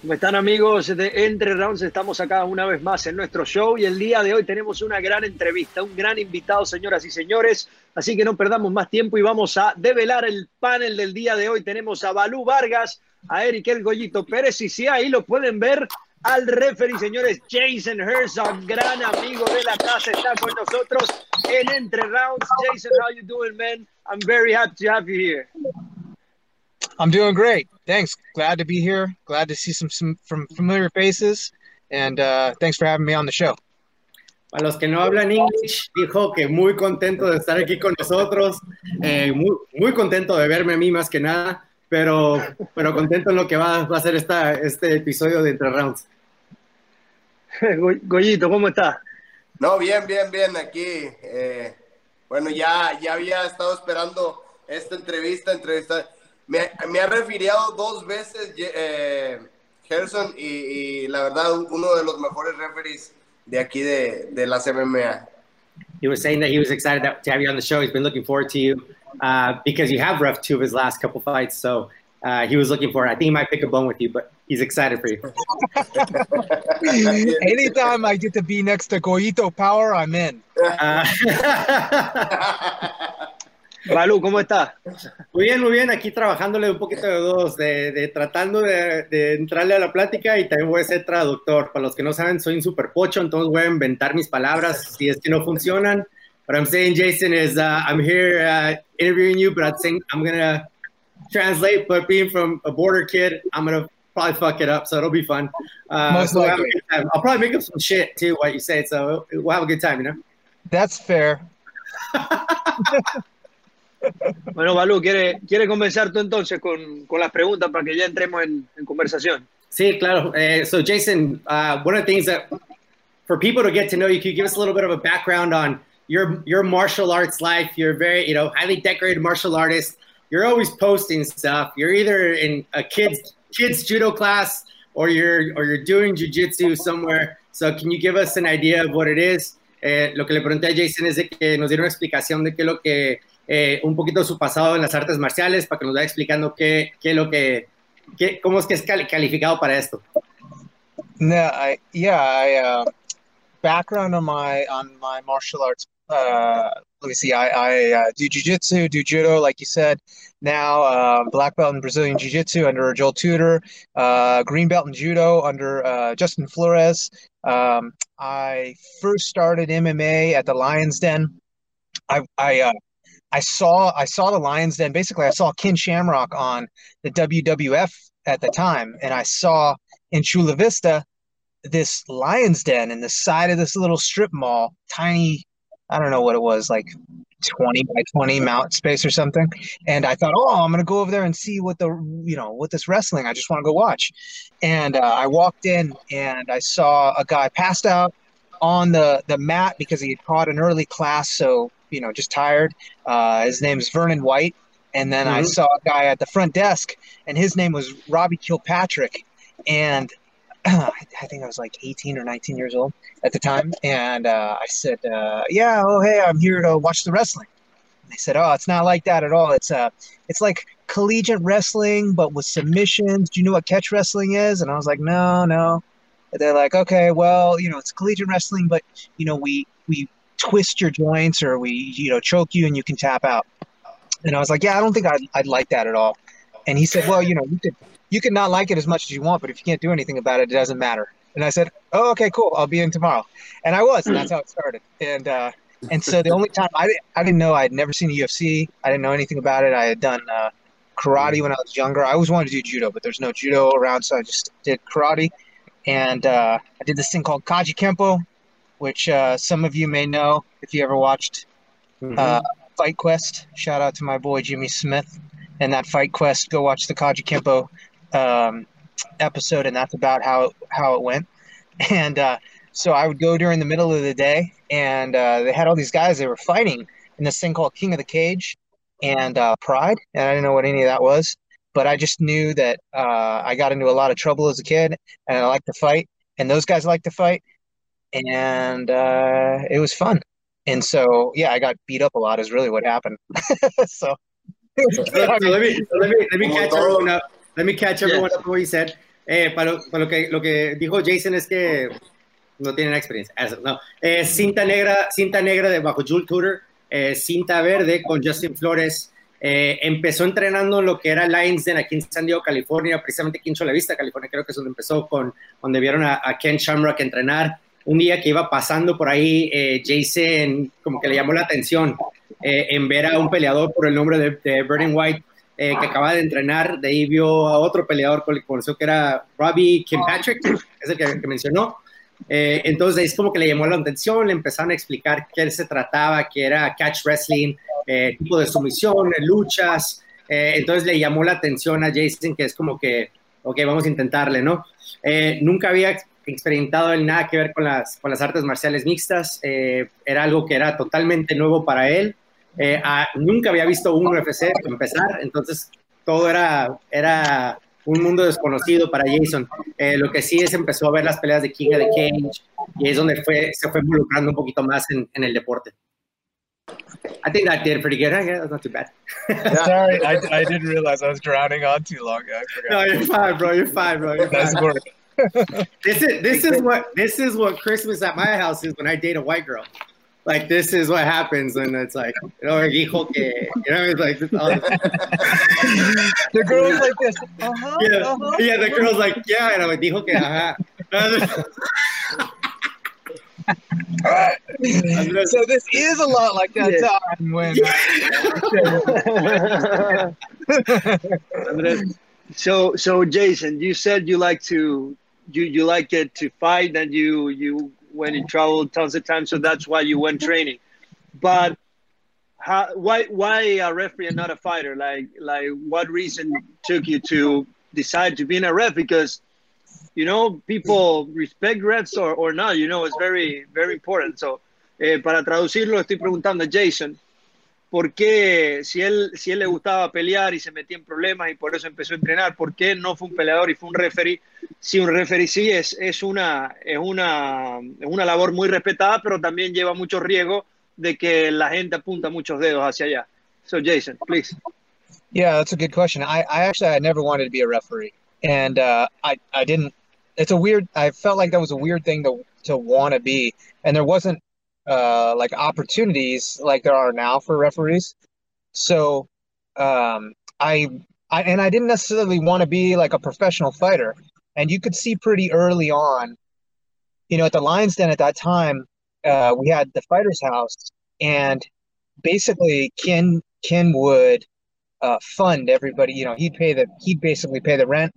¿Cómo están amigos de Entre Rounds? Estamos acá una vez más en nuestro show y el día de hoy tenemos una gran entrevista, un gran invitado, señoras y señores. Así que no perdamos más tiempo y vamos a develar el panel del día de hoy. Tenemos a Balú Vargas, a Eric El Goyito Pérez y si ahí lo pueden ver, al referee, señores, Jason Herzog, gran amigo de la casa, está con nosotros en Entre Rounds. Jason, how you doing, man? I'm very happy to have you here. I'm doing great. Thanks. Glad to be here. Glad to see some, some from familiar faces. And uh, thanks for having me on the show. Para los que no hablan English, dijo que muy contento de estar aquí con nosotros, eh, muy, muy contento de verme a mí más que nada, pero, pero contento en lo que va, va a ser esta, este episodio de Entre Rounds. Goyito, ¿cómo estás? No, bien, bien, bien, aquí. Eh, bueno, ya, ya había estado esperando esta entrevista, entrevista me, me ha referido dos veces eh, Gerson y, y, la verdad uno de los mejores referees de aquí de, de las MMA. He was saying that he was excited to have you on the show. He's been looking forward to you uh, because you have ref two of his last couple fights. So uh, he was looking for. I think he might pick a bone with you, but he's excited for you. Anytime I get to be next to Goito Power, I'm in. Uh, Balú, ¿cómo está? Muy bien, muy bien. Aquí trabajándole un poquito de dos, de, de tratando de, de, entrarle a la plática y también voy a ser traductor. Para los que no saben, soy un super pocho, entonces voy a inventar mis palabras si es que no funcionan. What I'm saying, Jason, is uh, I'm here uh, interviewing you, but I'm saying I'm gonna translate. But being from a border kid, I'm gonna probably fuck it up, so it'll be fun. Uh, Most so likely. I'll probably make up some shit too, what you say. So we'll have a good time, you know. That's fair. Bueno, Balú, ¿quiere, quiere comenzar tú entonces con, con las preguntas para que ya entremos en, en conversación? Sí, claro. Uh, so, Jason, uh, one of the things that for people to get to know you, could you give us a little bit of a background on your your martial arts life? You're very, you know, highly decorated martial artist. You're always posting stuff. You're either in a kids kids judo class or you're or you're doing jujitsu somewhere. So, can you give us an idea of what it is? Eh, lo que le pregunté a Jason es de que nos diera una explicación de qué es lo que eh, un poquito de su pasado en las artes marciales para que nos vaya explicando qué, qué lo que, qué, cómo es que es calificado para esto. No, I, yeah, I, uh, background on my on my martial arts. Uh, let me see. I, I uh, do jujitsu, do judo, like you said. Now, uh, black belt in Brazilian jiu-jitsu under Joel Tudor, uh, green belt in judo under uh, Justin Flores. Um, I first started MMA at the Lions Den. I, I uh, I saw I saw the Lions Den. Basically, I saw Ken Shamrock on the WWF at the time, and I saw in Chula Vista this Lions Den in the side of this little strip mall, tiny. I don't know what it was, like 20 by 20 mount space or something. And I thought, oh, I'm gonna go over there and see what the you know what this wrestling. I just want to go watch. And uh, I walked in and I saw a guy passed out on the the mat because he had caught an early class, so you know just tired. Uh, his name is Vernon White, and then I Mhm. saw a guy at the front desk, and his name was Robbie Kilpatrick, and I think I was like 18 or 19 years old at the time, and uh, I said, uh, "Yeah, oh hey, I'm here to watch the wrestling." And they said, "Oh, it's not like that at all. It's uh, it's like collegiate wrestling, but with submissions. Do you know what catch wrestling is?" And I was like, "No, no." And they're like, "Okay, well, you know, it's collegiate wrestling, but you know, we we twist your joints or we you know choke you and you can tap out." And I was like, "Yeah, I don't think I'd, I'd like that at all." And he said, "Well, you know, you could you could not like it as much as you want, but if you can't do anything about it, it doesn't matter." And I said, "Oh, okay, cool. I'll be in tomorrow." And I was, and that's how it started. And uh, and so the only time I I didn't know I'd never seen UFC. I didn't know anything about it. I had done uh, karate when I was younger. I always wanted to do judo, but there's no judo around, so I just did karate. And uh, I did this thing called Kaji Kempo, which uh, some of you may know if you ever watched uh, Fight Quest. Shout out to my boy Jimmy Smith and that Fight Quest. Go watch the Kaji Kempo um, episode, and that's about how how it went. And uh, so I would go during the middle of the day, and uh, they had all these guys. They were fighting in this thing called King of the Cage and uh, Pride, and I didn't know what any of that was. But I just knew that uh, I got into a lot of trouble as a kid, and I like to fight, and those guys like to fight, and uh, it was fun. And so, yeah, I got beat up a lot. Is really what happened. so, So, so let me let me let me catch everyone up. Let me catch everyone Yes. up. What you said. Eh, para, lo, para lo, que, lo que dijo Jason es que no tienen experiencia. no. Eh, cinta negra, cinta negra de bajo Jules Tudor, eh, cinta verde con Justin Flores. Eh, empezó entrenando en lo que era Lions Den aquí en San Diego, California, precisamente aquí en Chula Vista, California, creo que es donde empezó, con, donde vieron a, Ken Shamrock entrenar. Un día que iba pasando por ahí, Jason como que le llamó la atención en ver a un peleador por el nombre de, de White eh, que acaba de entrenar, de ahí vio a otro peleador que conoció que era Robbie Patrick, es el que, mencionó. Eh, entonces es como que le llamó la atención, le empezaron a explicar qué se trataba, que era catch wrestling, eh, tipo de sumisión, luchas. entonces le llamó la atención a Jason, que es como que, ok, vamos a intentarle, ¿no? nunca había experimentado él nada que ver con las, con las artes marciales mixtas, era algo que era totalmente nuevo para él. Eh, nunca había visto un UFC empezar, entonces todo era, era un mundo desconocido para Jason. Eh, lo que sí es empezó a ver las peleas de King of the Cage y es donde fue, se fue involucrando un poquito más en, en el deporte. I think that did pretty good. Yeah, that's not too bad. Sorry, I, I didn't realize I was drowning on too long. No, you're fine, bro. You're fine, bro. You're fine. Nice work. This is this is what this is what Christmas at my house is when I date a white girl like this is what happens and it's like you know hijo que you know it's like this, the girl's like this uh-huh, yeah uh-huh. yeah the girl's like yeah and I'm like dijo que ajá so this is a lot like that yeah. time when so so Jason you said you like to you you like it to fight and you you when you traveled tons of times, so that's why you went training. But how, why why a referee and not a fighter? Like like what reason took you to decide to be in a ref? Because you know people respect refs or, or not. You know it's very very important. So eh, para traducirlo estoy preguntando Jason por qué, si él, si él le gustaba pelear y se metía en problemas y por eso empezó a entrenar, por qué no fue un peleador y fue un referee. Si un referee sí es, es, una, es, una, es una labor muy respetada, pero también lleva mucho riesgo de que la gente apunta muchos dedos hacia allá. So, Jason, please. Yeah, that's a good question. I, I actually I never wanted to be a referee, and uh, I I didn't. It's a weird. I felt like that was a weird thing to to want to be, and there wasn't uh, like opportunities like there are now for referees. So um, I, I and I didn't necessarily want to be like a professional fighter. And you could see pretty early on, you know, at the Lions Den at that time, uh, we had the Fighters House, and basically Ken Ken would uh, fund everybody. You know, he'd pay the he'd basically pay the rent.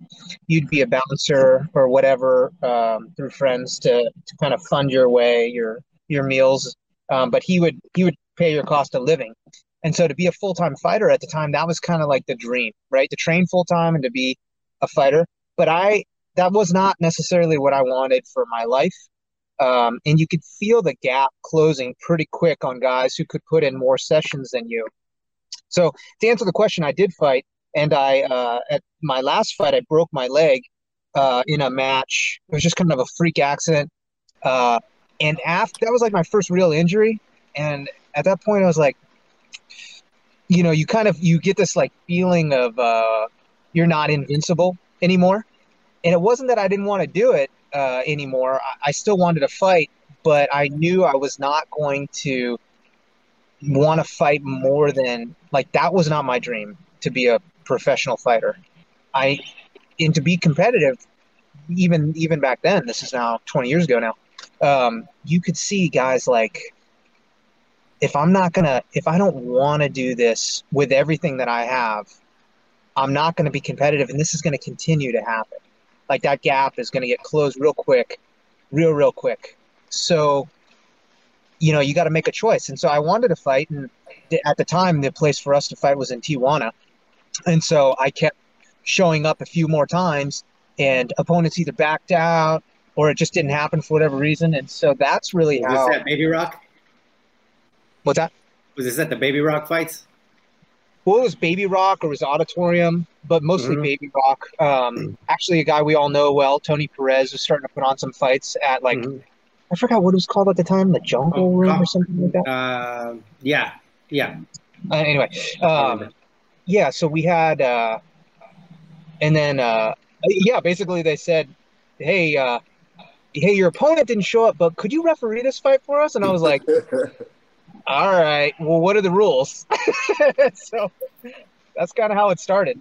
You'd be a bouncer or whatever um, through friends to to kind of fund your way, your your meals, um, but he would he would pay your cost of living. And so to be a full time fighter at the time, that was kind of like the dream, right? To train full time and to be a fighter. But I that was not necessarily what I wanted for my life. Um, and you could feel the gap closing pretty quick on guys who could put in more sessions than you. So to answer the question, I did fight, and I uh, at my last fight I broke my leg uh, in a match. It was just kind of a freak accident. Uh, and after that was like my first real injury, and at that point I was like, you know, you kind of you get this like feeling of uh, you're not invincible anymore, and it wasn't that I didn't want to do it uh, anymore. I, I still wanted to fight, but I knew I was not going to want to fight more than like that was not my dream to be a professional fighter. I and to be competitive even even back then this is now 20 years ago now um, you could see guys like if I'm not gonna if I don't want to do this with everything that I have, I'm not going to be competitive, and this is going to continue to happen. Like that gap is going to get closed real quick, real real quick. So, you know, you got to make a choice. And so I wanted to fight, and at the time, the place for us to fight was in Tijuana, and so I kept showing up a few more times, and opponents either backed out or it just didn't happen for whatever reason. And so that's really was how. Was that Baby Rock? What's that? Was this at the Baby Rock fights? Well, it was Baby Rock or it was Auditorium, but mostly mm-hmm. Baby Rock. Um, actually, a guy we all know well, Tony Perez, was starting to put on some fights at like mm-hmm. I forgot what it was called at the time, the Jungle oh, Room or something like that. Uh, yeah, yeah. Uh, anyway, um, yeah. So we had, uh, and then uh, yeah, basically they said, "Hey, uh, hey, your opponent didn't show up, but could you referee this fight for us?" And I was like, "All right, well, what are the rules?" so that's kind of how it started.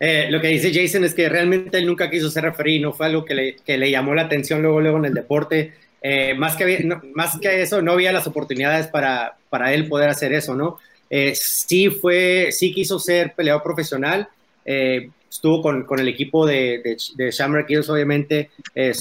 Eh, lo que dice Jason es que realmente él nunca quiso ser referee, no fue algo que le, que le llamó la atención luego, luego en el deporte. Eh, más, que, no, más que eso, no había las oportunidades para, para él poder hacer eso, ¿no? Eh, sí fue, sí quiso ser peleador profesional, eh, estuvo con, con, el equipo de, de, de Hills, obviamente, eh,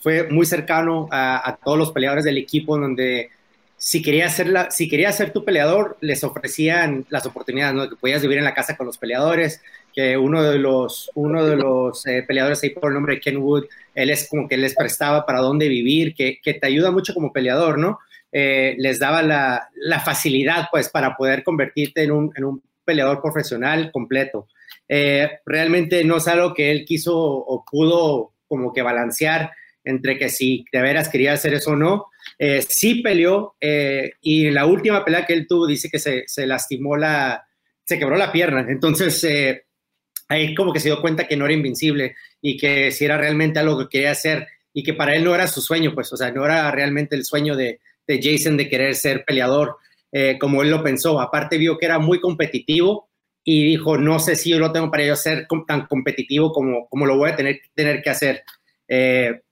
fue muy cercano a, todos los peleadores del equipo, donde si quería, ser la, si quería ser tu peleador, les ofrecían las oportunidades, ¿no? que podías vivir en la casa con los peleadores, que uno de los, uno de los eh, peleadores ahí por el nombre de Ken Wood, él es como que les prestaba para dónde vivir, que, que te ayuda mucho como peleador, ¿no? Eh, les daba la, la, facilidad, pues, para poder convertirte en un, en un peleador profesional completo. Eh, realmente no es algo que él quiso o pudo como que balancear entre que si de veras quería hacer eso o no. Eh, sí peleó eh, y en la última pelea que él tuvo dice que se, se lastimó la, se quebró la pierna. Entonces eh, ahí como que se dio cuenta que no era invencible y que si era realmente algo que quería hacer y que para él no era su sueño, pues, o sea, no era realmente el sueño de, Jason de querer ser peleador eh, como él lo pensó. Aparte vio que era muy competitivo y dijo, no sé si yo lo tengo para yo ser tan competitivo como, como lo voy a tener, tener que hacer. Eh,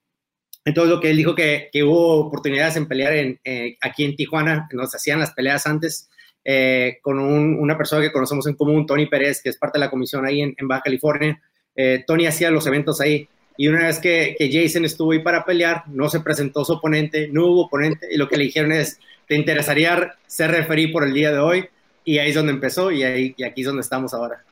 entonces lo que él dijo que, que hubo oportunidades en pelear en, eh, aquí en Tijuana, nos hacían las peleas antes eh, con un, una persona que conocemos en común, Tony Pérez, que es parte de la comisión ahí en, en Baja California. Eh, Tony hacía los eventos ahí y una vez que, que, Jason estuvo ahí para pelear, no se presentó su oponente, no hubo oponente y lo que le dijeron es, ¿te interesaría ser referí por el día de hoy? Y ahí es donde empezó y, ahí, y aquí es donde estamos ahora.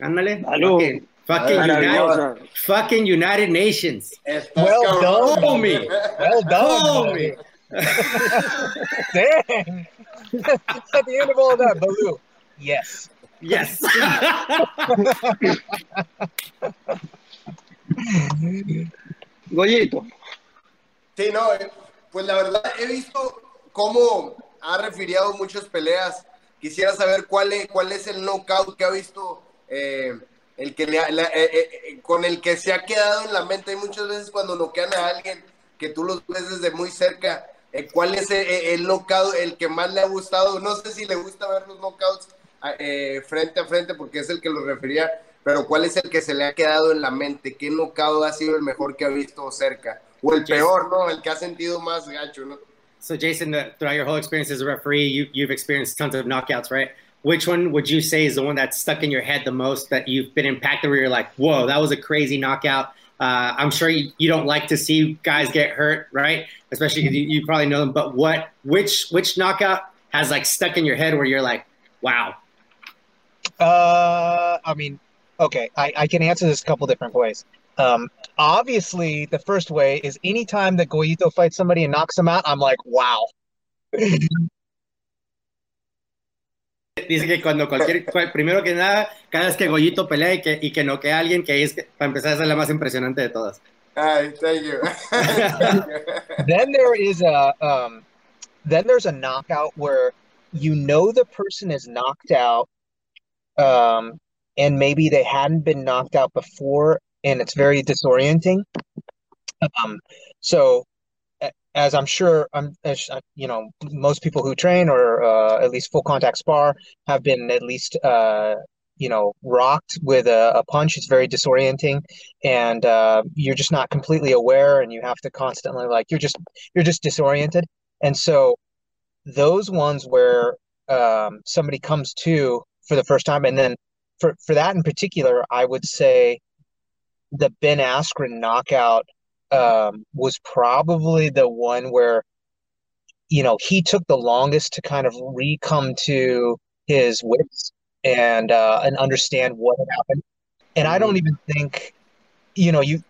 Ándale. Okay. Fucking United, fucking United Nations. Well done, homie. Well done, homie. Dang. At the end of all that, Baloo. Yes. Yes. Goyito. Sí, no, pues la verdad he visto cómo ha refiriado muchas peleas. Quisiera saber cuál es, cuál es el knockout que ha visto, eh, el que le, la, eh, eh, con el que se ha quedado en la mente. Hay muchas veces cuando noquean a alguien que tú los ves desde muy cerca, eh, cuál es el, el, knockout, el que más le ha gustado. No sé si le gusta ver los knockouts frente a frente porque es el que lo refería, pero cuál es el que se le ha quedado en la mente, qué knockout ha sido el mejor que ha visto cerca, o el peor, ¿no? El que ha sentido más gacho, ¿no? So, Jason, throughout your whole experience as a referee, you, you've experienced tons of knockouts, right? Which one would you say is the one that's stuck in your head the most that you've been impacted where you're like, whoa, that was a crazy knockout? Uh, I'm sure you, you, don't like to see guys get hurt, right? Especially because you, you, probably know them. But what, which, which knockout has like stuck in your head where you're like, wow? Uh, I mean, okay, I, I can answer this a couple different ways. Um, obviously, the first way is anytime that Goyito fights somebody and knocks them out, I'm like, wow. Dice que cuando cualquier, primero que nada, cada vez que Goyito pelea y que, y que noquea a alguien, que es, que, para empezar, esa es la más impresionante de todas. Ay, thank you. then there is a, um, then there's a knockout where you know the person is knocked out, um, and maybe they hadn't been knocked out before, and it's very disorienting. Um, so, as I'm sure, I'm, as, you know, most people who train or uh, at least full contact spar have been at least, uh, you know, rocked with a, a, punch. It's very disorienting, and uh, you're just not completely aware, and you have to constantly like you're just you're just disoriented. And so, those ones where um, somebody comes to for the first time, and then for for that in particular, I would say the Ben Askren knockout um, was probably the one where you know he took the longest to kind of re-come to his wits and uh, and understand what had happened. And I don't even think, you know, you.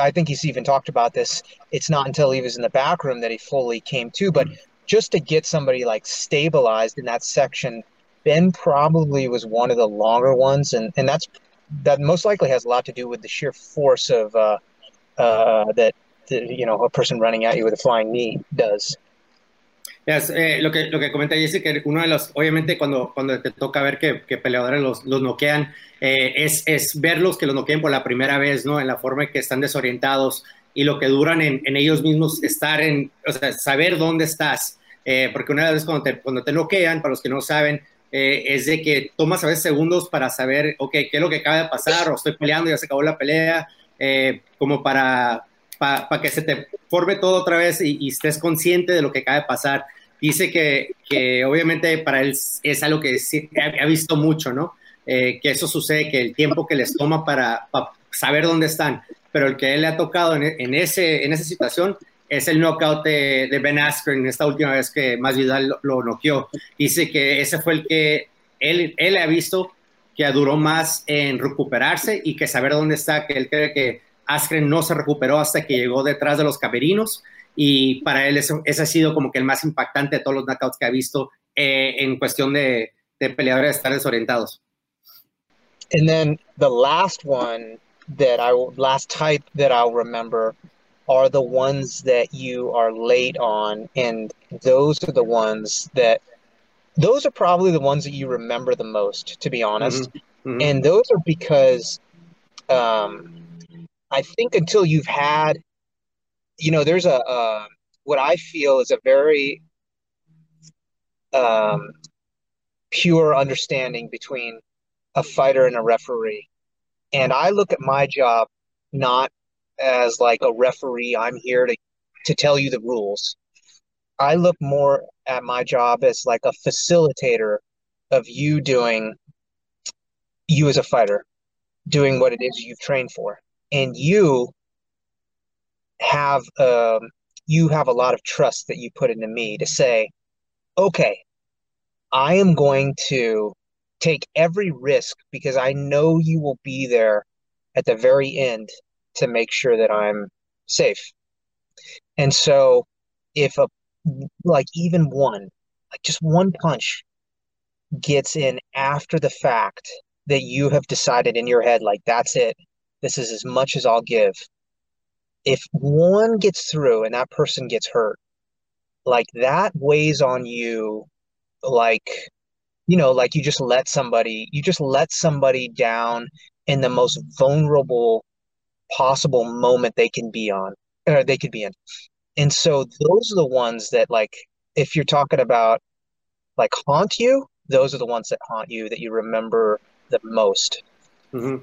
I think he's even talked about this. It's not until he was in the back room that he fully came to. But just to get somebody like stabilized in that section, Ben probably was one of the longer ones, and and that's that most likely has a lot to do with the sheer force of uh, uh, that you know a person running at you with a flying knee does. Eh, lo, que, lo que comenta Jesse, que uno de los, obviamente cuando, cuando te toca ver que, que peleadores los, los noquean, eh, es, es verlos que los noqueen por la primera vez, ¿no? En la forma en que están desorientados y lo que duran en, en ellos mismos estar en, o sea, saber dónde estás. Eh, porque una vez cuando te, cuando te noquean, para los que no saben, es de que tomas a veces segundos para saber, ok, qué es lo que acaba de pasar, o estoy peleando, ya se acabó la pelea, como para para que se te forme todo otra vez y, estés consciente de lo que acaba de pasar. Dice que, que obviamente para él es algo que ha, visto mucho, ¿no? Eh, que eso sucede, que el tiempo que les toma para, saber dónde están, pero el que él le ha tocado en, ese, en esa situación es el knockout de, Ben Askren, esta última vez que Masvidal lo, lo noqueó. Dice que ese fue el que él, él ha visto que duró más en recuperarse y que saber dónde está, que él cree que Askren no se recuperó hasta que llegó detrás de los camerinos y para él eso, ese ha sido como que el más impactante de todos los knockouts que ha visto eh, en cuestión de, de peleadores estar desorientados. And then the last one that I last type that I'll remember are the ones that you are late on and those are the ones that those are probably the ones that you remember the most to be honest mm-hmm. Mm-hmm. and those are because um, I think until you've had, you know, there's a, uh, what I feel is a very um, pure understanding between a fighter and a referee. And I look at my job not as like a referee, I'm here to, to tell you the rules. I look more at my job as like a facilitator of you doing, you as a fighter, doing what it is you've trained for and you have um, you have a lot of trust that you put into me to say, okay, I am going to take every risk because I know you will be there at the very end to make sure that I'm safe. And so if a like even one, like just one punch gets in after the fact that you have decided in your head like that's it this is as much as I'll give. If one gets through and that person gets hurt, like that weighs on you like you know like you just let somebody you just let somebody down in the most vulnerable possible moment they can be on or they could be in and so those are the ones that like if you're talking about like haunt you those are the ones that haunt you that you remember the most mm-hmm.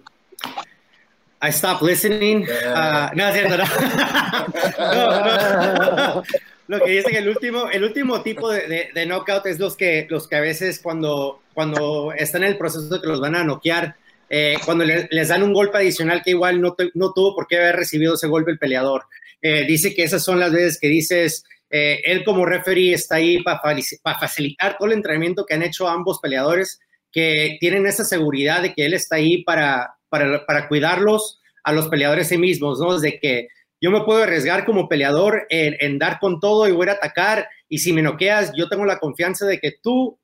I stopped listening. Uh, no, es cierto, no. Lo que dice que el último, el último tipo de, de, knockout es los que, los que a veces cuando, cuando están en el proceso de que los van a noquear, eh, cuando les dan un golpe adicional que igual no, no tuvo por qué haber recibido ese golpe el peleador. Eh, dice que esas son las veces que dices, eh, él como referee está ahí para facilitar todo el entrenamiento que han hecho ambos peleadores, que tienen esa seguridad de que él está ahí para, para, para cuidarlos a los peleadores sí mismos, ¿no? De que yo me puedo arriesgar como peleador en, en, dar con todo y voy a atacar y si me noqueas, yo tengo la confianza de que tú,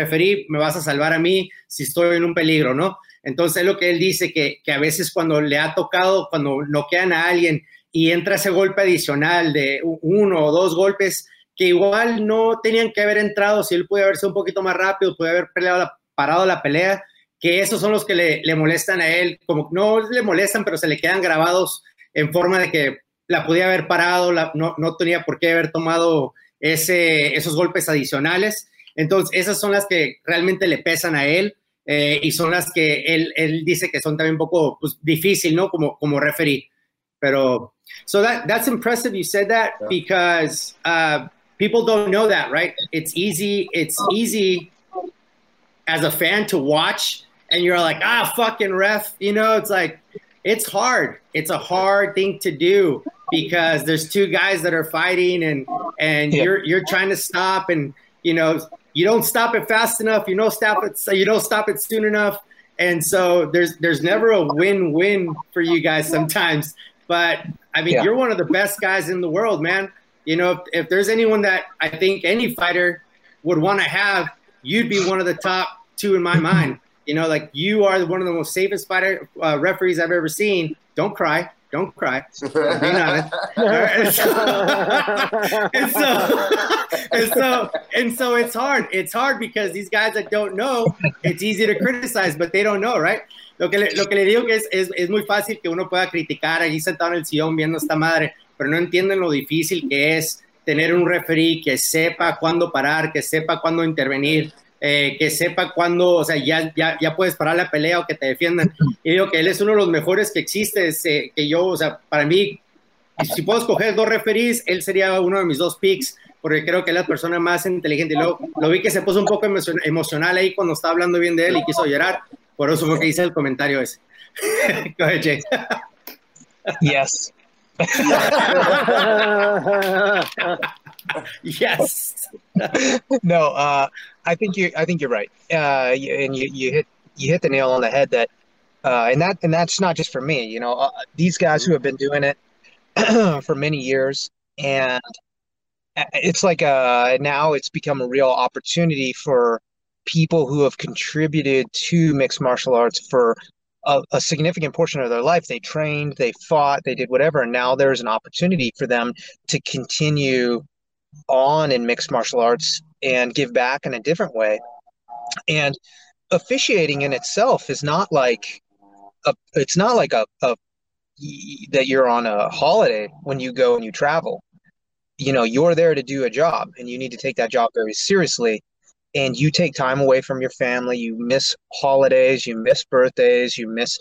referí, me vas a salvar a mí si estoy en un peligro, ¿no? Entonces, es lo que él dice, que, que a veces cuando le ha tocado, cuando noquean a alguien y entra ese golpe adicional de uno o dos golpes que igual no tenían que haber entrado, si él puede haberse un poquito más rápido, puede haber parado la pelea, que esos son los que le, molestan a él, como no le molestan, pero se le quedan grabados en forma de que la podía haber parado, no, no, tenía por qué haber tomado ese, esos golpes adicionales. Entonces, esas son las que realmente le pesan a él eh, y son las que él, él, dice que son también un poco pues, difícil, ¿no? Como, como referee. Pero, so that, that's impressive you said that because uh, people don't know that, right? It's easy, it's easy as a fan to watch and you're like, ah, fucking ref. You know, it's like, it's hard. It's a hard thing to do because there's two guys that are fighting and and yeah. you're you're trying to stop and you know you don't stop it fast enough. You don't stop it. You don't stop it soon enough. And so there's there's never a win-win for you guys sometimes. But I mean, yeah. you're one of the best guys in the world, man. You know, if, if there's anyone that I think any fighter would want to have, you'd be one of the top two in my mind. You know, like you are one of the most safest fighter uh, referees I've ever seen. Don't cry. Don't cry. Being honest. and, so, and, so, and so and so it's hard. It's hard because these guys that don't know, it's easy to criticize, but they don't know, right? Lo que le, lo que le digo que es, es, es muy fácil que uno pueda criticar allí sentado en el sillón viendo esta madre, pero no entienden lo difícil que es tener un referee que sepa cuándo parar, que sepa cuándo intervenir, eh, que sepa cuándo, o sea, ya, ya, ya puedes parar la pelea o que te defiendan. Y digo que él es uno de los mejores que existe, eh, que yo, o sea, para mí, si puedo escoger dos referees, él sería uno de mis dos picks, porque creo que es la persona más inteligente. Y luego lo vi que se puso un poco emocional ahí cuando estaba hablando bien de él y quiso llorar, por eso fue que hice el comentario ese. Go ahead, Jay. Yes. yes. no, uh, I think you. I think you're right. Uh, and you, you hit you hit the nail on the head. That uh, and that and that's not just for me. You know, uh, these guys who have been doing it for many years, and it's like uh now it's become a real opportunity for people who have contributed to mixed martial arts for a, a, significant portion of their life. They trained, they fought, they did whatever, and now there's an opportunity for them to continue on in mixed martial arts and give back in a different way. And officiating in itself is not like a, it's not like a, a that you're on a holiday when you go and you travel. You know, you're there to do a job and you need to take that job very seriously. And you take time away from your family, you miss holidays, you miss birthdays, you miss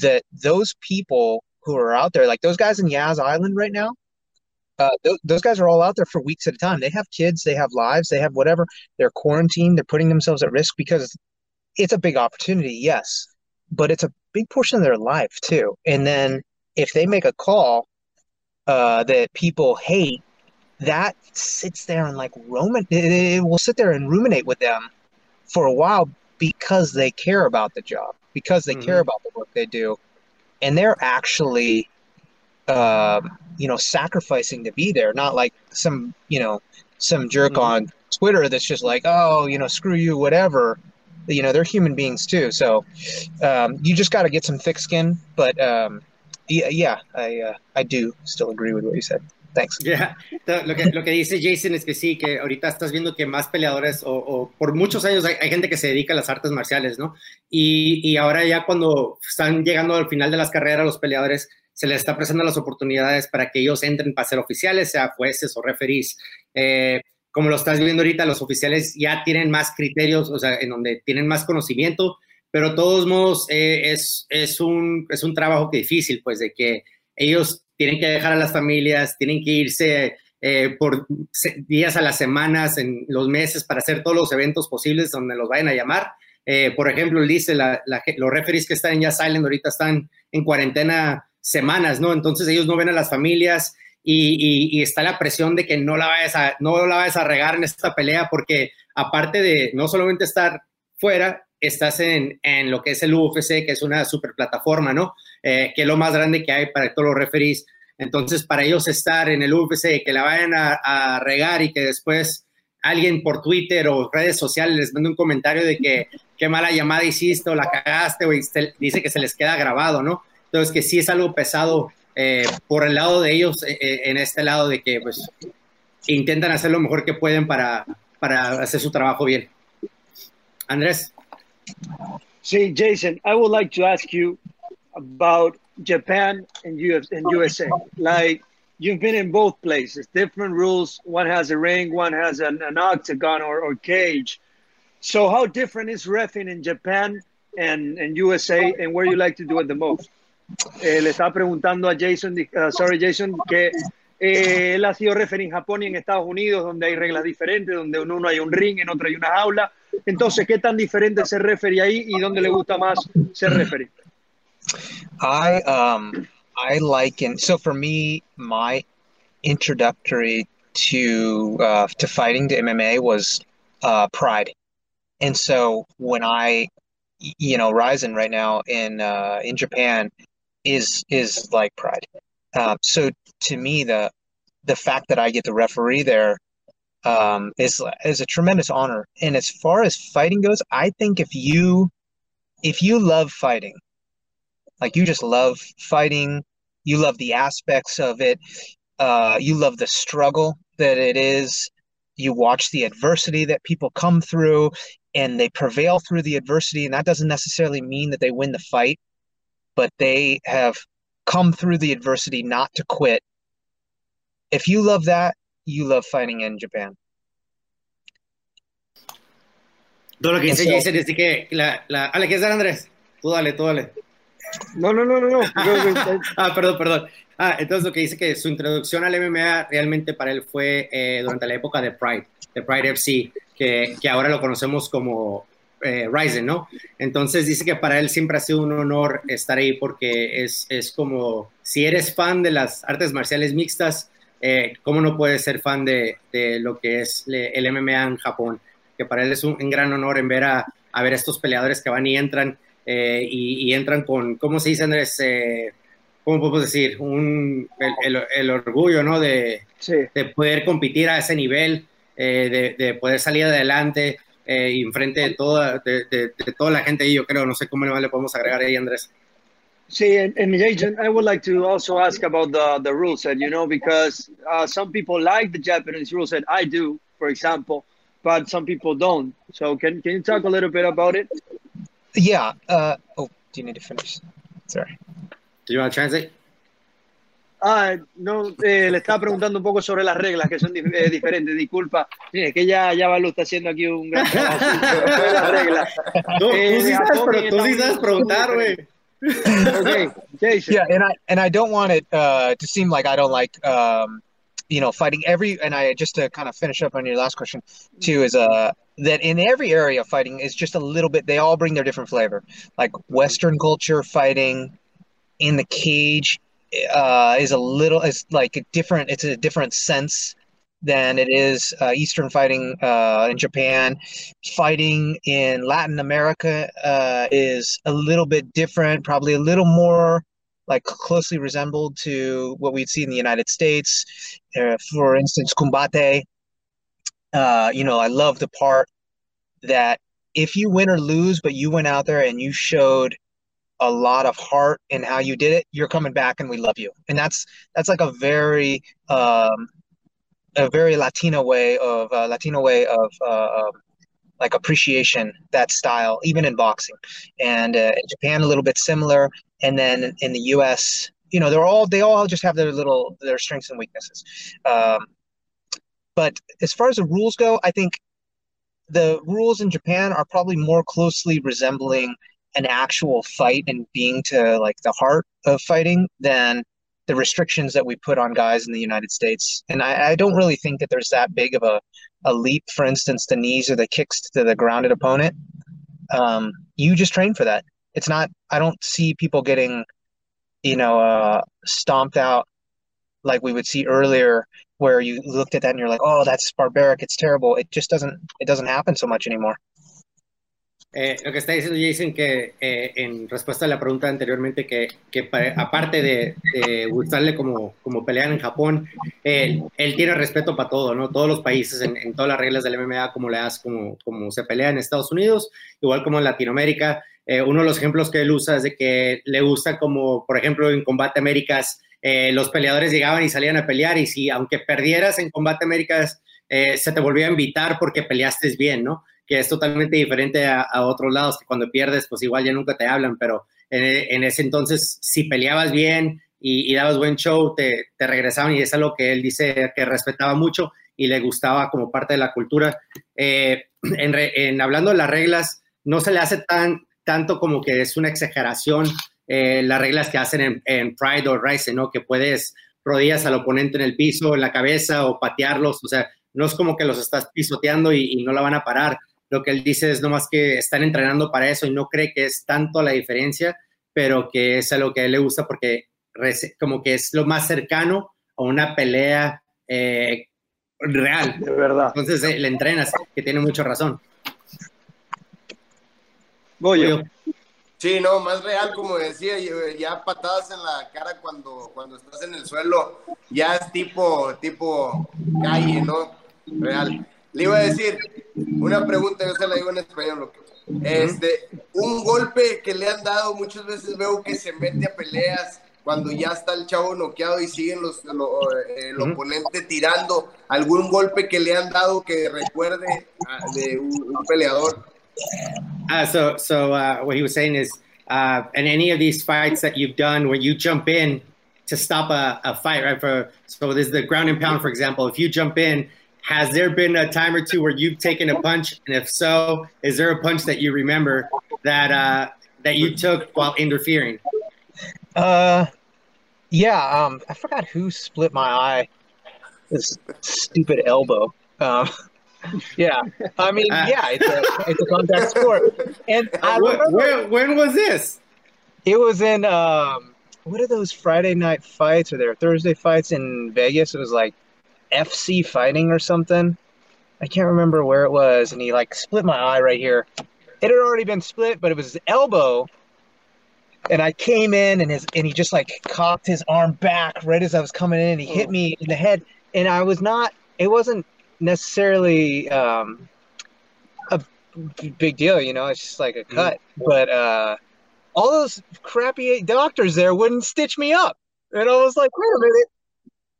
that those people who are out there, like those guys in Yaz Island right now, uh, th- those guys are all out there for weeks at a time. They have kids, they have lives, they have whatever. They're quarantined, they're putting themselves at risk because it's a big opportunity, yes, but it's a big portion of their life too. And then if they make a call uh, that people hate, that sits there and like ruminate. It will sit there and ruminate with them for a while because they care about the job, because they mm-hmm. care about the work they do, and they're actually um, you know, sacrificing to be there, not like some, you know, some jerk mm-hmm. on Twitter that's just like, oh, you know, screw you, whatever. You know, they're human beings too. So um, you just got to get some thick skin. But um, yeah, yeah, I uh, I do still agree with what you said. Thanks. Yeah. Lo, que, lo que dice Jason es que sí, que ahorita estás viendo que más peleadores, o, o por muchos años hay, hay, gente que se dedica a las artes marciales, ¿no? Y, y ahora ya cuando están llegando al final de las carreras, los peleadores se les está presentando las oportunidades para que ellos entren para ser oficiales, sea jueces o referís. Eh, como lo estás viendo ahorita, los oficiales ya tienen más criterios, o sea, en donde tienen más conocimiento, pero de todos modos eh, es, es, un, es un trabajo que difícil, pues de que ellos tienen que dejar a las familias, tienen que irse eh, por días a las semanas, en los meses, para hacer todos los eventos posibles donde los vayan a llamar. por ejemplo, dice, la, los referees que están en Ya Silent ahorita están en cuarentena semanas, ¿no? Entonces ellos no ven a las familias y, está la presión de que no la, vayas a, no la vayas a regar en esta pelea porque aparte de no solamente estar fuera, estás en, lo que es el UFC, que es una super plataforma, ¿no? Eh, que es lo más grande que hay para todos los referees. Entonces, para ellos estar en el UFC, que la vayan a, regar y que después alguien por Twitter o redes sociales les mande un comentario de que qué mala llamada hiciste o la cagaste o dice que se les queda grabado, ¿no? Entonces, que sí es algo pesado eh, por el lado de ellos, eh, eh, en este lado de que pues intentan hacer lo mejor que pueden para, para hacer su trabajo bien. Andrés. Sí, Jason, I would like to ask you about Japan and, US, and USA. Like, you've been in both places, different rules. One has a ring, one has an, octagon or, or cage. So, how different is refing in Japan and, and USA, and where you like to do it the most? Eh, le estaba preguntando a Jason, uh, sorry Jason, que eh, él ha sido referee en Japón y en Estados Unidos, donde hay reglas diferentes, donde en uno hay un ring, en otro hay una jaula. Entonces, ¿qué tan diferente es ser referee ahí y dónde le gusta más ser referee? I um I like and so for me my introductory to uh, to fighting to MMA was uh, Pride, and so when I you know Ryzen right now in uh, in Japan is is like pride. Uh, so to me, the the fact that I get to referee there um, is is a tremendous honor. And as far as fighting goes, I think if you if you love fighting, like you just love fighting, You love the aspects of it. Uh, you love the struggle that it is. You watch the adversity that people come through and they prevail through the adversity. And that doesn't necessarily mean that they win the fight, but they have come through the adversity not to quit. If you love that, you love fighting in Japan. Todo lo que dice Jason es que la, la, a la que es Andrés. Tú dale, tú dale. No, no, no, no, no. ah, perdón, perdón. Ah, entonces lo que dice que su introducción al MMA realmente para él fue eh, durante la época de Pride, de Pride FC, que, que ahora lo conocemos como eh, Ryzen, ¿no? Entonces dice que para él siempre ha sido un honor estar ahí porque es, es como, si eres fan de las artes marciales mixtas, eh, ¿cómo no puedes ser fan de, de lo que es el MMA en Japón? Que para él es un, un gran honor en ver a, a, ver estos peleadores que van y entran eh, y, y, entran con, ¿cómo se dice Andrés? Eh, ¿Cómo podemos decir? Un, el, el, el orgullo, ¿no? De, sí. de, poder competir a ese nivel, de, de, poder salir adelante eh, enfrente de toda, de, de, toda la gente. Y yo creo, no sé cómo le podemos agregar ahí, Andrés. See, and, and Agent, I would like to also ask about the, the rule set, you know, because uh, some people like the Japanese rule set. I do, for example, but some people don't. So can, can you talk a little bit about it? Yeah. Uh, oh, do you need to finish? Sorry. Do you want to translate? Ah, no, eh, le estaba preguntando un poco sobre las reglas que son eh, diferentes. Disculpa, sí, es que ya, ya Balú está haciendo aquí un gran trabajo sobre las reglas. No, eh, tú sí sabes, pero tú sí sabes preguntar, güey. okay, Jason. Yeah, and I and I don't want it uh, to seem like I don't like um, you know fighting every. And I just to kind of finish up on your last question too is uh that in every area fighting is just a little bit. They all bring their different flavor. Like Western culture fighting in the cage uh, is a little is like a different. It's a different sense than it is uh, Eastern fighting uh, in Japan. Fighting in Latin America uh, is a little bit different, probably a little more like closely resembled to what we'd see in the United States. Uh, for instance, Kumbate. Uh, you know, I love the part that if you win or lose, but you went out there and you showed a lot of heart in how you did it, you're coming back and we love you. And that's that's like a very um, a very Latino way of uh, Latino way of uh, um, like appreciation that style, even in boxing. And uh, in Japan, a little bit similar. And then in the U.S., you know, they're all they all just have their little their strengths and weaknesses. Um, but as far as the rules go, I think the rules in Japan are probably more closely resembling an actual fight and being to like the heart of fighting than the restrictions that we put on guys in the United States. And I, I, don't really think that there's that big of a, a leap, for instance, the knees or the kicks to the grounded opponent. Um, you just train for that. It's not, I don't see people getting, you know, uh, stomped out like we would see earlier where you looked at that and you're like, oh, that's barbaric. It's terrible. It just doesn't, it doesn't happen so much anymore. Eh, lo que está diciendo Jason que eh, en respuesta a la pregunta anteriormente que, que aparte de, gustarle como, como pelear en Japón, él tiene respeto para todo, ¿no? Todos los países, en, en, todas las reglas del MMA, como le das, como, como se pelea en Estados Unidos, igual como en Latinoamérica. Eh, uno de los ejemplos que él usa es de que le gusta como, por ejemplo, en Combate Américas, los peleadores llegaban y salían a pelear y si aunque perdieras en Combate Américas, se te volvía a invitar porque peleaste bien, ¿no? Que es totalmente diferente a, otros lados, que cuando pierdes, pues igual ya nunca te hablan, pero en, ese entonces, si peleabas bien y, y dabas buen show, te, te, regresaban y es algo que él dice que respetaba mucho y le gustaba como parte de la cultura. Eh, en, hablando de las reglas, no se le hace tan, tanto como que es una exageración eh, las reglas que hacen en, en Pride o Rise, ¿no? Que puedes rodillas al oponente en el piso, en la cabeza o patearlos, o sea, no es como que los estás pisoteando y no la van a parar lo que él dice es nomás que están entrenando para eso y no cree que es tanto la diferencia, pero que es algo que a él le gusta porque como que es lo más cercano a una pelea eh, real. De verdad. Entonces eh, le entrenas, que tiene mucha razón. Goyo. Sí, no, más real, como decía, ya patadas en la cara cuando, cuando estás en el suelo, ya es tipo, tipo calle, ¿no? Real. Le iba a decir una pregunta, yo se la digo en español. Este, un golpe que le han dado, muchas veces veo que se mete a peleas cuando ya está el chavo noqueado y siguen los, lo, el uh -huh. oponente tirando algún golpe que le han dado que recuerde de un, un peleador. Uh, so, so uh, what he was saying is, uh, in any of these fights that you've done where you jump in to stop a, a fight, right? For so there's the ground and pound, for example. If you jump in, has there been a time or two where you've taken a punch, and if so, is there a punch that you remember that uh, that you took while interfering? Uh, yeah. Um, I forgot who split my eye. This stupid elbow. Um, yeah, I mean, Uh, yeah, it's a, it's a contact sport, and I Wh- remember where- when was this? it was in um, what are those Friday night fights or their Thursday fights in Vegas? It was like FC fighting or something. I can't remember where it was, and he like split my eye right here. It had already been split, but it was his elbow, and I came in and his and he just like cocked his arm back right as I was coming in, and he hit me in the head, and I was not. It wasn't necessarily um, a big deal, you know. It's just like a cut, but uh, all those crappy doctors there wouldn't stitch me up, and I was like, wait a minute.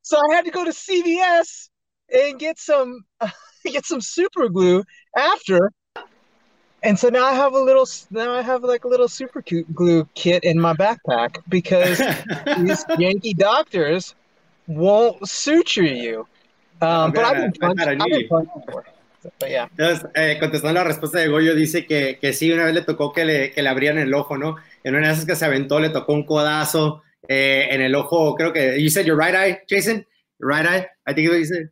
So I had to go to CVS and get some get some super glue after. And so now I have a little now I have like a little super glue kit in my backpack because these Yankee doctors won't suture you. Um, but I've been punched, thought I I've knew been you. before. But yeah. Entonces, eh, contestando la respuesta de Goyo, dice que, que sí, una vez le tocó que le, que le abrieran el ojo, ¿no? En una de esas que se aventó, le tocó un codazo eh, en el ojo, creo que, you said your right eye, Jason? Right eye, I think you said.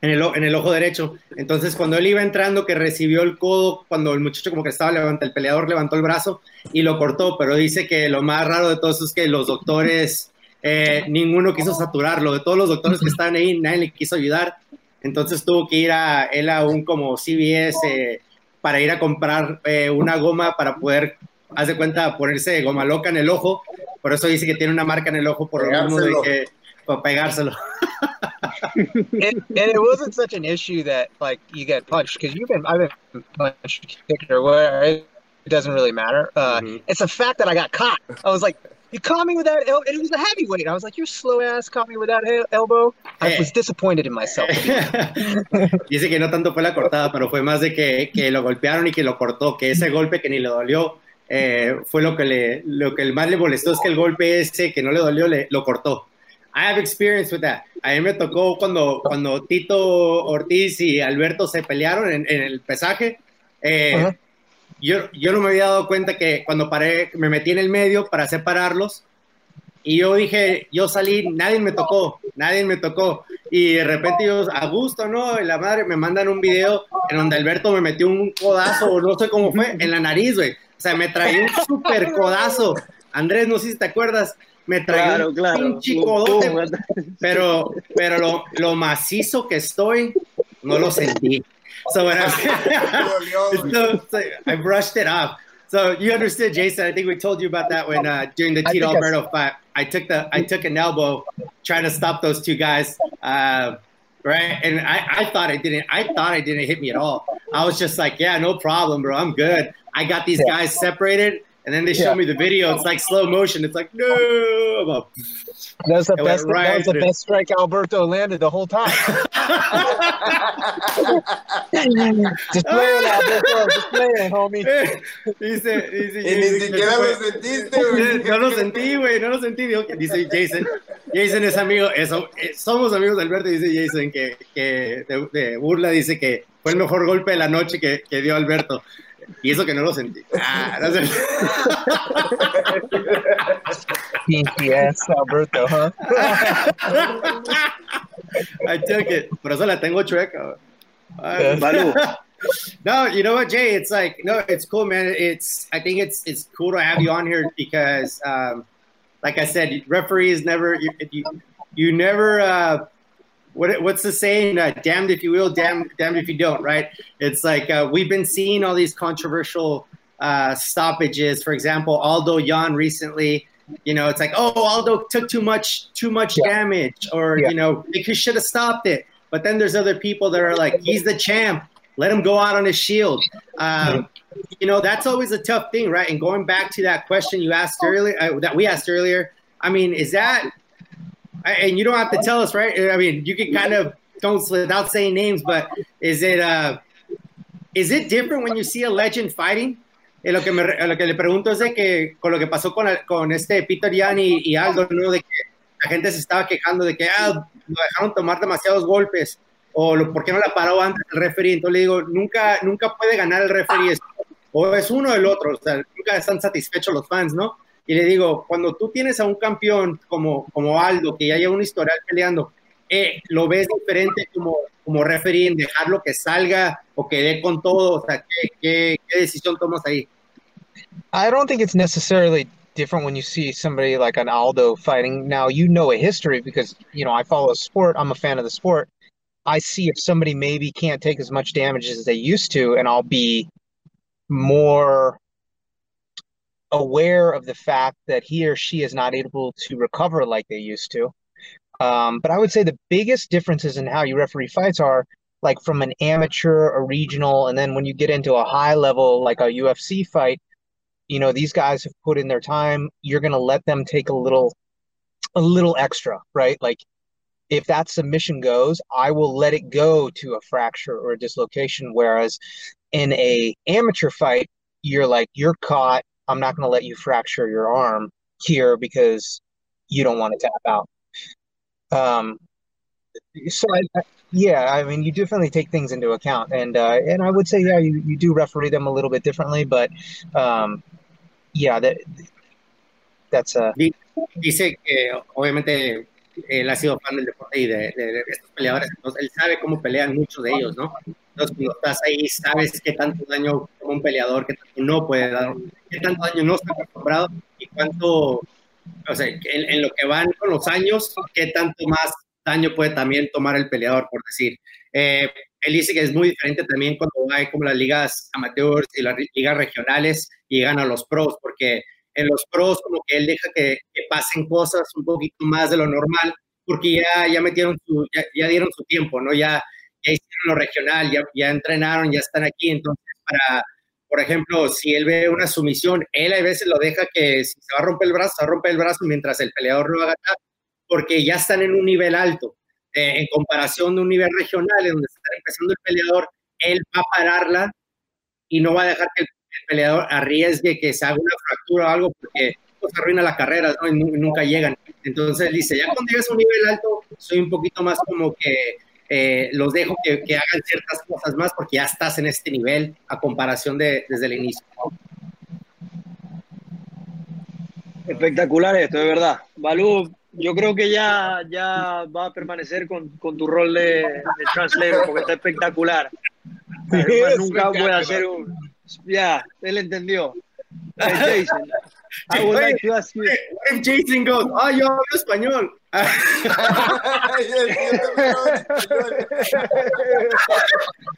En el, en el ojo derecho. Entonces, cuando él iba entrando, que recibió el codo, cuando el muchacho como que estaba levantando, el peleador levantó el brazo y lo cortó, pero dice que lo más raro de todo eso es que los doctores, eh, ninguno quiso saturarlo, de todos los doctores que estaban ahí, nadie le quiso ayudar. Entonces tuvo que ir a él a un como CVS eh, para ir a comprar eh, una goma para poder, haz de cuenta, ponerse goma loca en el ojo. Por eso dice que tiene una marca en el ojo por lo mismo de Pegárselo. que para pegárselo. and, and it wasn't such an issue that like you get punched because you've been I've been punched kicked or where it doesn't really matter. Uh, Mhm. It's the fact that I got caught. I was like, you caught me with that, el-, and it was a heavyweight. I was like, you slow ass caught me with that elbow. I Hey. was disappointed in myself. Dice que no tanto fue la cortada, pero fue más de que, que lo golpearon y que lo cortó, que ese golpe que ni le dolió eh, fue lo que, le, lo que más le molestó, es que el golpe ese que no le dolió le, lo cortó. I have experience with that. A mí me tocó cuando, cuando Tito Ortiz y Alberto se pelearon en, en el pesaje. eh, Ajá. yo, yo no me había dado cuenta que cuando paré, me metí en el medio para separarlos y yo dije, yo salí, nadie me tocó, nadie me tocó. Y de repente yo, a gusto, ¿no? Y la madre me mandan un video en donde Alberto me metió un codazo, no sé cómo fue, en la nariz, güey. O sea, me traía un super codazo. Andrés, no sé si te acuerdas, me traía Claro, un claro. pinche codote, pero, pero lo, lo macizo que estoy, no lo sentí. So, when I, so, so I brushed it off. So you understood, Jason. I think we told you about that when uh, during the Tito Alberto fight. I took the I took an elbow trying to stop those two guys, uh, right? And I, I thought I didn't. I thought I didn't hit me at all. I was just like, yeah, no problem, bro. I'm good. I got these guys separated, and then they show Yeah. me the video. It's like slow motion. It's like no. I'm up. That was the It best. right that was the best strike Alberto landed the whole time. just playing, Alberto. Just playing, homie. dice, dice, Y ni dice que siquiera fue- lo sentiste, güey. No lo sentí, güey, no lo sentí. Dice Jason, Jason es amigo, eso, eh, somos amigos de Alberto, dice Jason, que, que de, de burla dice que fue el mejor golpe de la noche que, que dio Alberto. Y eso que no lo sentí. Ah, no sé. Yes, Alberto, huh? I took it. Por eso la tengo chueca. Yeah. No, you know what, Jay? It's like no, it's cool, man. It's I think it's it's cool to have you on here because, um, like I said, referees never you you, you never uh, what what's the saying? Uh, damned if you will, damned damned if you don't. Right? It's like uh, we've been seeing all these controversial uh, stoppages. For example, Aldo Yan recently. You know, it's like, oh, Aldo took too much too much Yeah. damage, or Yeah. you know, he should have stopped it. But then there's other people that are like, he's the champ. Let him go out on his shield. Um, you know, that's always a tough thing, right? And going back to that question you asked earlier, uh, that we asked earlier, I mean, is that? And you don't have to tell us, right? I mean, you can kind of don't without saying names, but is it uh, is it different when you see a legend fighting? Eh, lo, que me, lo que le pregunto es de que con lo que pasó con, con este Peter Yan y, y, Aldo, ¿no? De que la gente se estaba quejando de que ah, lo dejaron tomar demasiados golpes o lo, por qué no la paró antes el referee. Entonces le digo, nunca, nunca puede ganar el referee, o es uno o el otro, o sea, nunca están satisfechos los fans, ¿no? Y le digo, cuando tú tienes a un campeón como, como Aldo, que ya lleva un historial peleando, eh, lo ves diferente como, como dejarlo que salga o que dé con todo, o sea, ¿qué, qué, qué decisión tomas ahí? I don't think it's necessarily different when you see somebody like an Aldo fighting. Now you know a history because you know I follow a sport. I'm a fan of the sport. I see if somebody maybe can't take as much damage as they used to, and I'll be more aware of the fact that he or she is not able to recover like they used to. Um, but I would say the biggest differences in how you referee fights are like from an amateur, a regional, and then when you get into a high level, like a UFC fight, you know, these guys have put in their time. You're going to let them take a little, a little extra, right? Like if that submission goes, I will let it go to a fracture or a dislocation. Whereas in a amateur fight, you're like, you're caught. I'm not going to let you fracture your arm here because you don't want to tap out. Um, so I, yeah, I mean, you definitely take things into account, and uh, and I would say, yeah, you, you do referee them a little bit differently, but um, yeah, that that's a. Dice que obviamente él ha sido fan del deporte y de, de, de, estos peleadores, entonces él sabe cómo pelean muchos de ellos, ¿no? Entonces cuando estás ahí sabes qué tanto daño como un peleador, qué tanto no puede dar, qué tanto daño no está acostumbrado y cuánto, o sea, en, en lo que van con los años, qué tanto más daño puede también tomar el peleador, por decir. Eh, él dice que es muy diferente también cuando hay como las ligas amateurs y las ligas regionales y llegan a los pros, porque en los pros como que él deja que, que pasen cosas un poquito más de lo normal, porque ya, ya metieron su, ya, ya dieron su tiempo, ¿no? Ya, ya hicieron lo regional, ya, ya entrenaron, ya están aquí, entonces para, por ejemplo, si él ve una sumisión, él a veces lo deja que si se va a romper el brazo, se va a romper el brazo mientras el peleador lo haga porque ya están en un nivel alto. Eh, en comparación de un nivel regional, en donde está empezando el peleador, él va a pararla y no va a dejar que el, el peleador arriesgue que se haga una fractura o algo, porque pues, arruina la carrera ¿no? y, nunca llegan. Entonces dice, ya cuando llegas a un nivel alto, soy un poquito más como que eh, los dejo que, que, hagan ciertas cosas más, porque ya estás en este nivel a comparación de desde el inicio. ¿no? Espectacular esto, de verdad. Balú, yo creo que ya, ya va a permanecer con, con tu rol de, de, translator porque está espectacular. Sí, nunca voy a hacer un. Ya, él entendió. Hey, Jason, I would like to ask you. If Jason goes, ah, oh, yo hablo español?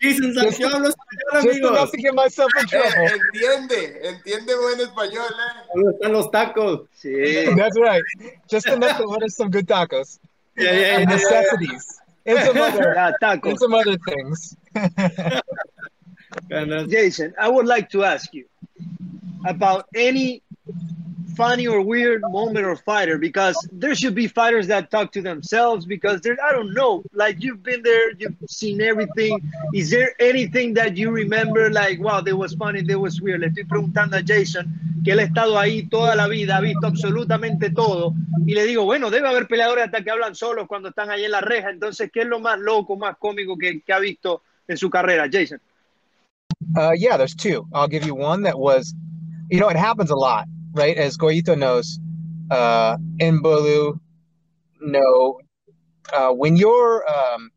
Jason, just, yo hablo español, just amigos. enough to get myself in trouble. Eh, entiende, entiende buen español, eh. ¿Dónde están los tacos? Sí. That's right. Just enough to order some good tacos. Yeah, yeah, and yeah, necessities. And some other, yeah, tacos. and some other things. Jason, I would like to ask you about any funny or weird moment or fighter because there should be fighters that talk to themselves because there I don't know like you've been there you've seen everything. Is there anything that you remember like wow there was funny there was weird? Le estoy preguntando a Jason que él ha estado ahí toda la vida ha visto absolutamente todo y le digo bueno debe haber peleadores hasta que hablan solos cuando están ahí en la reja entonces ¿qué es lo más loco más cómico que, que ha visto en su carrera Jason? Uh, yeah, there's two. I'll give you one that was, you know, it happens a lot, right? As Goyito knows, uh, in Bolu, no, uh, when you're um,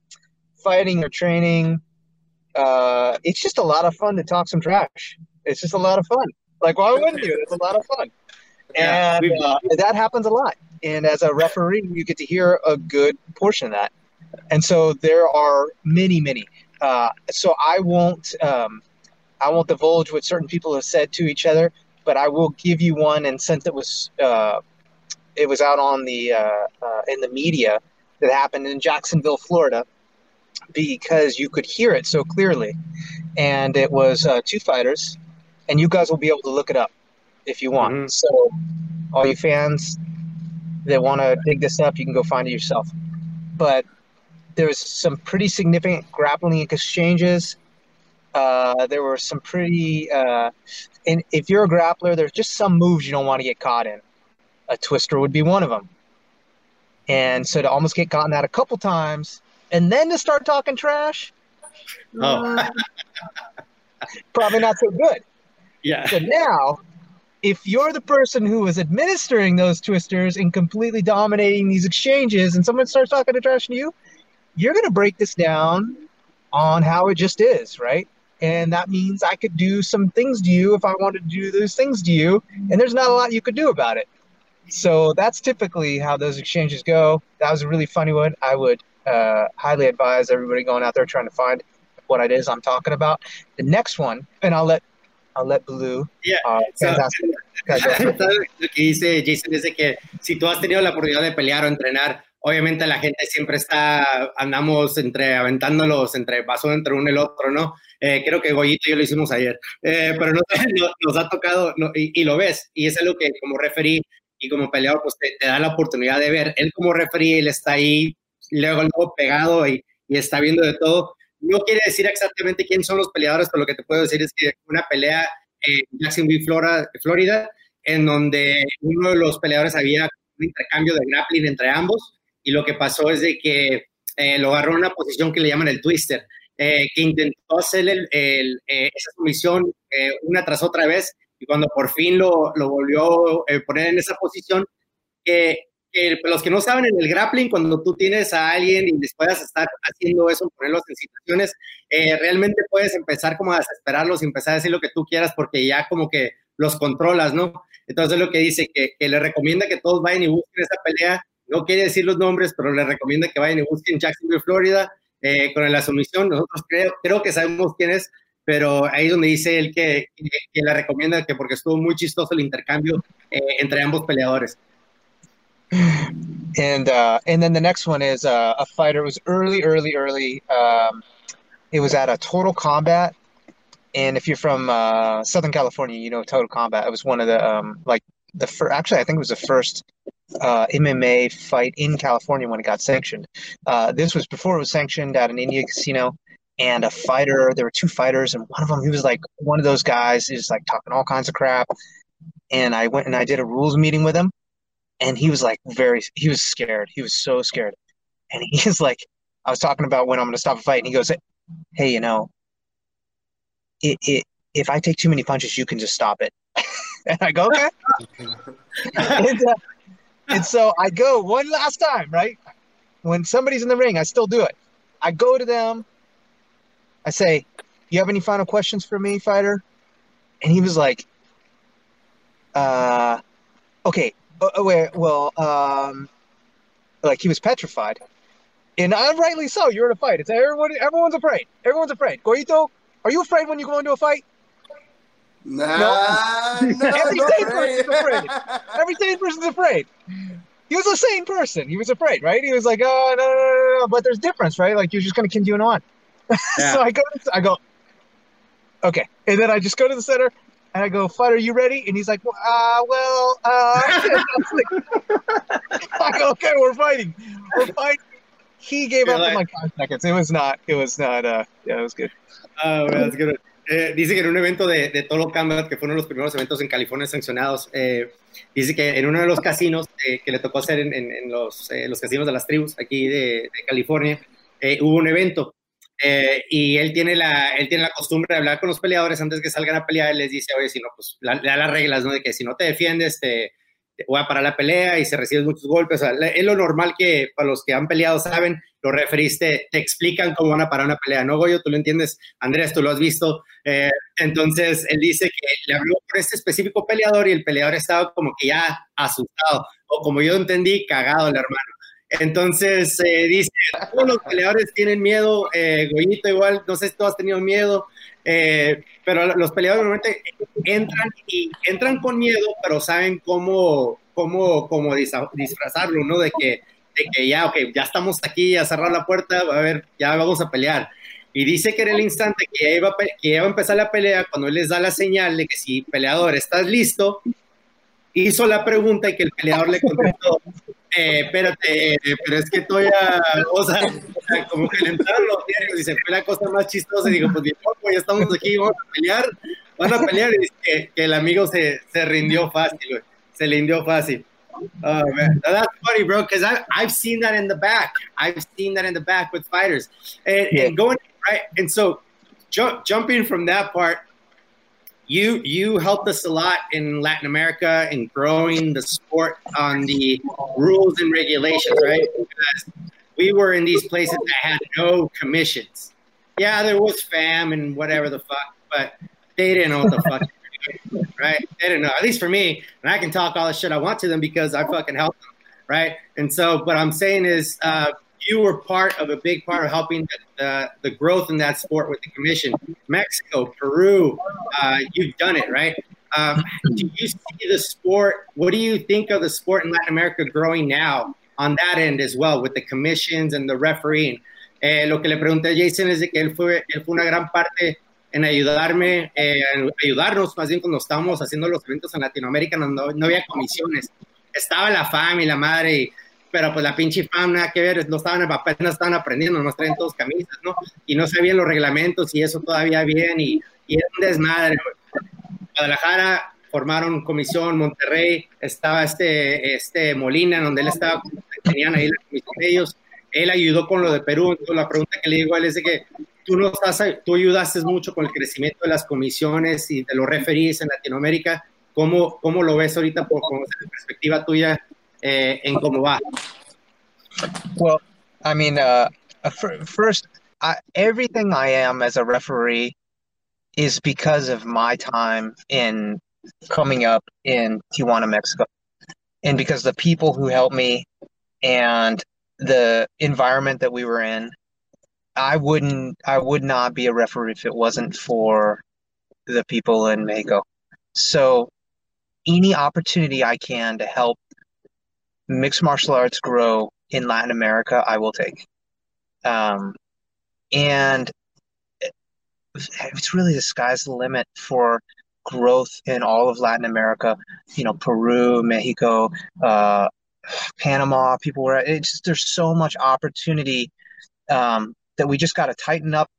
fighting or training, uh, it's just a lot of fun to talk some trash. It's just a lot of fun. Like, why wouldn't you? It's a lot of fun. And uh, that happens a lot. And as a referee, you get to hear a good portion of that. And so there are many, many. Uh, so I won't um, I won't divulge what certain people have said to each other, but I will give you one. And since it was uh, it was out on the uh, uh, in the media that happened in Jacksonville, Florida, because you could hear it so clearly, and it was uh, two fighters, and you guys will be able to look it up if you want. Mm-hmm. So, all you fans, that want to dig this up, you can go find it yourself. But there was some pretty significant grappling exchanges. Uh, there were some pretty, uh, and if you're a grappler, there's just some moves you don't want to get caught in. A twister would be one of them. And so to almost get caught in that a couple times, and then to start talking trash, Oh, probably not so good. yeah. So now, if you're the person who is administering those twisters and completely dominating these exchanges, and someone starts talking to trash to you, you're going to break this down on how it just is, right? And that means I could do some things to you if I wanted to do those things to you, and there's not a lot you could do about it. So that's typically how those exchanges go. That was a really funny one. I would uh, highly advise everybody going out there trying to find what it is I'm talking about. The next one, and I'll let I'll let Blue. Yeah. Uh, So- fantastic. guys go for it. Lo que dice Jason es que si tú has tenido la oportunidad de pelear o entrenar, obviamente la gente siempre está, andamos entre aventándolos, entre paso entre uno y el otro, ¿no? Eh, creo que Goyito y yo lo hicimos ayer, Eh, pero no- no- nos ha tocado y, lo ves, y es algo que como referí y como peleador, pues te, da la oportunidad de ver. Él como referí, él está ahí, luego, luego pegado y, y está viendo de todo. No quiere decir exactamente quién son los peleadores, pero lo que te puedo decir es que una pelea en Jacksonville, Florida, Florida, en donde uno de los peleadores había un intercambio de grappling entre ambos y lo que pasó es de que eh, lo agarró en una posición que le llaman el twister, eh, que intentó hacer el, el, eh, esa sumisión eh, una tras otra vez y cuando por fin lo, lo volvió a poner en esa posición, que, que los que no saben en el grappling, cuando tú tienes a alguien y les puedas estar haciendo eso, ponerlos en situaciones, eh, realmente puedes empezar como a desesperarlos y empezar a decir lo que tú quieras porque ya como que los controlas, ¿no? Entonces lo que dice que, que le recomienda que todos vayan y busquen esa pelea, no quiere decir los nombres, pero le recomienda que vayan y busquen Jacksonville, Florida, eh, con la sumisión. Nosotros creo, creo que sabemos quién es, pero ahí es donde dice él que, que, le recomienda que porque estuvo muy chistoso el intercambio eh, entre ambos peleadores. and uh, and then the next one is uh, a fighter. It was early, early, early. Um, it was at a Total Combat, and if you're from uh, Southern California, you know Total Combat. It was one of the um, like the first. Actually, I think it was the first uh, MMA fight in California when it got sanctioned. Uh, this was before it was sanctioned at an India casino. And a fighter, there were two fighters, and one of them, he was like one of those guys, is like talking all kinds of crap. And I went and I did a rules meeting with him, and he was like very he was scared he was so scared and he's like i was talking about when i'm going to stop a fight and he goes hey you know it, it if i take too many punches you can just stop it and i go okay and, uh, and so i go one last time right when somebody's in the ring i still do it i go to them i say you have any final questions for me fighter and he was like uh okay Oh, wait, well, um, like he was petrified, and I rightly so. You're in a fight. It's everyone. Everyone's afraid. Everyone's afraid. Goito, are you afraid when you go into a fight? Nah, no, Every no, sane person's afraid. Every sane person's afraid. He was a sane person. He was afraid, right? He was like, oh no, no, no, no. But there's difference, right? Like you're just gonna continue on. Yeah. so I go, I go, okay, and then I just go to the center. And I go, fighter, are you ready? And he's like, well, uh, well, uh, like, I go, okay, we're fighting. We're fighting. He gave You're up in like- like five seconds. It was not, it was not, uh, yeah, it was good. Ah, bueno, es que, eh, dice que en un evento de, de Tolo Combat, que fue uno de los primeros eventos en California sancionados, eh, dice que en uno de los casinos eh, que le tocó hacer en, en- en los, eh, los casinos de las tribus aquí de, de California, eh, hubo un evento. eh, y él tiene, la, él tiene la costumbre de hablar con los peleadores antes que salgan a pelear. Él les dice, oye, si no, pues le da las reglas, ¿no? De que si no te defiendes, te voy a parar la pelea y si recibes muchos golpes. Es lo normal que para los que han peleado saben, los referís te, te explican cómo van a parar una pelea. ¿No, Goyo? Tú lo entiendes, Andrés, tú lo has visto. Eh, entonces, él dice que le habló por este específico peleador y el peleador estaba como que ya asustado, o como yo entendí, cagado el hermano. Entonces, eh, dice, todos los peleadores tienen miedo, eh, Goyito igual, no sé si tú has tenido miedo, eh, pero los peleadores normalmente entran y entran con miedo, pero saben cómo, cómo, cómo disfrazarlo, ¿no? De que, de que ya, ok, ya estamos aquí, ya cerrar la puerta, a ver, ya vamos a pelear. Y dice que en el instante que iba, que iba a empezar la pelea, cuando él les da la señal de que si peleador estás listo, hizo la pregunta y que el peleador le contestó, eh, pero, pero es que estoy a, o sea, como que le entraron los diarios y se fue la cosa más chistosa y digo, pues ya estamos aquí, vamos a pelear, van a pelear y que, que el amigo se, se rindió fácil, güey. se rindió fácil. Oh man, that's funny, bro. Because I've seen that in the back. I've seen that in the back with fighters, and, yeah. and going right. And so, ju- jumping from that part, you you helped us a lot in Latin America in growing the sport on the rules and regulations, right? Because we were in these places that had no commissions. Yeah, there was fam and whatever the fuck, but they didn't know what the fuck right? They didn't know. At least for me, and I can talk all the shit I want to them because I fucking help them, right? And so, what I'm saying is, uh, you were part of a big part of helping the, the, growth in that sport with the commission. Mexico, Peru, uh, you've done it, right? Um, do you see the sport? What do you think of the sport in Latin America growing now on that end as well with the commissions and the refereeing? Eh, lo que le pregunté a Jason es de que él fue, él fue una gran parte en ayudarme, eh, ayudarnos más bien cuando estábamos haciendo los eventos en Latinoamérica, no, no había comisiones. Estaba la fam y la madre, pero pues la pinche fam nada que ver, no estaban, apenas estaban aprendiendo, nos traen todos camisas, ¿no? Y no sabían los reglamentos y eso todavía bien, y, y era un desmadre. Guadalajara formaron comisión, Monterrey, estaba este, este Molina, donde él estaba, tenían ahí la comisión de ellos, él ayudó con lo de Perú, entonces la pregunta que le digo a él es de que tú, no estás, tú ayudaste mucho con el crecimiento de las comisiones y de los referees en Latinoamérica. ¿Cómo, cómo lo ves ahorita por, con la perspectiva tuya eh, cómo va? Well, I mean, uh, first, I, everything I am as a referee is because of my time in coming up in Tijuana, Mexico, and because the people who helped me and the environment that we were in I wouldn't I would not be a referee if it wasn't for the people in Mexico. So any opportunity I can to help mixed martial arts grow in Latin America, I will take. Um, and it's really the sky's the limit for growth in all of Latin America. You know, Peru, Mexico, uh, Panama. People were. It's just, there's so much opportunity um, that we just got to tighten up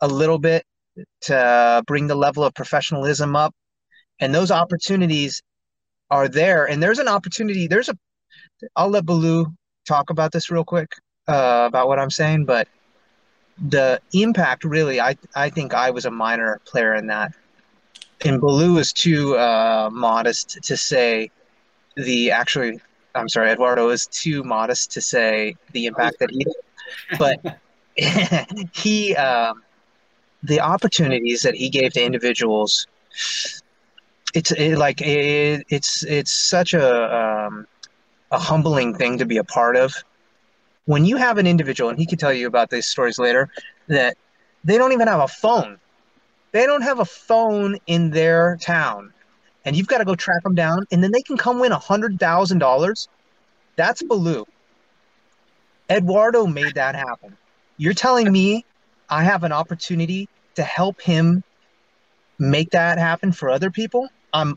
a little bit to bring the level of professionalism up. And those opportunities are there. And there's an opportunity. There's a. I'll let Baloo talk about this real quick uh, about what I'm saying, but the impact really, I I think I was a minor player in that. And Baloo is too uh, modest to say the actually. I'm sorry, Eduardo is too modest to say the impact that he. But he um, the opportunities that he gave to individuals it's it, like it, it's it's such a um, a humbling thing to be a part of when you have an individual and he can tell you about these stories later that they don't even have a phone they don't have a phone in their town and you've got to go track them down and then they can come win a hundred thousand dollars that's baloo eduardo made that happen you're telling me I have an opportunity to help him make that happen for other people? I'm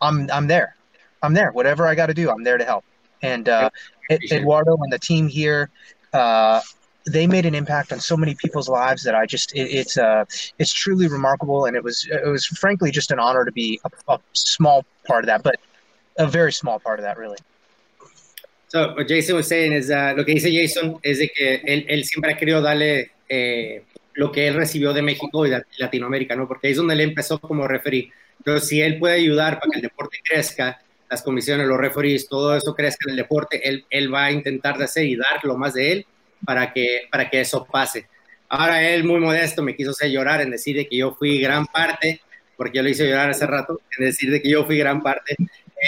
I'm I'm there. I'm there. Whatever I got to do, I'm there to help. And uh, Eduardo and the team here, uh, they made an impact on so many people's lives that I just it, it's uh it's truly remarkable. And it was it was frankly just an honor to be a, a small part of that, but a very small part of that, really. So, what Jason was saying is, uh, lo que dice Jason es de que él, él siempre ha querido darle eh, lo que él recibió de México y de Latinoamérica, ¿no? Porque ahí es donde él empezó como referí. Entonces, si él puede ayudar para que el deporte crezca, las comisiones, los referees, todo eso crezca en el deporte, él, él va a intentar de hacer y dar lo más de él para que, para que eso pase. Ahora él, muy modesto, me quiso hacer llorar en decir de que yo fui gran parte, porque yo lo hice llorar hace rato, en decir de que yo fui gran parte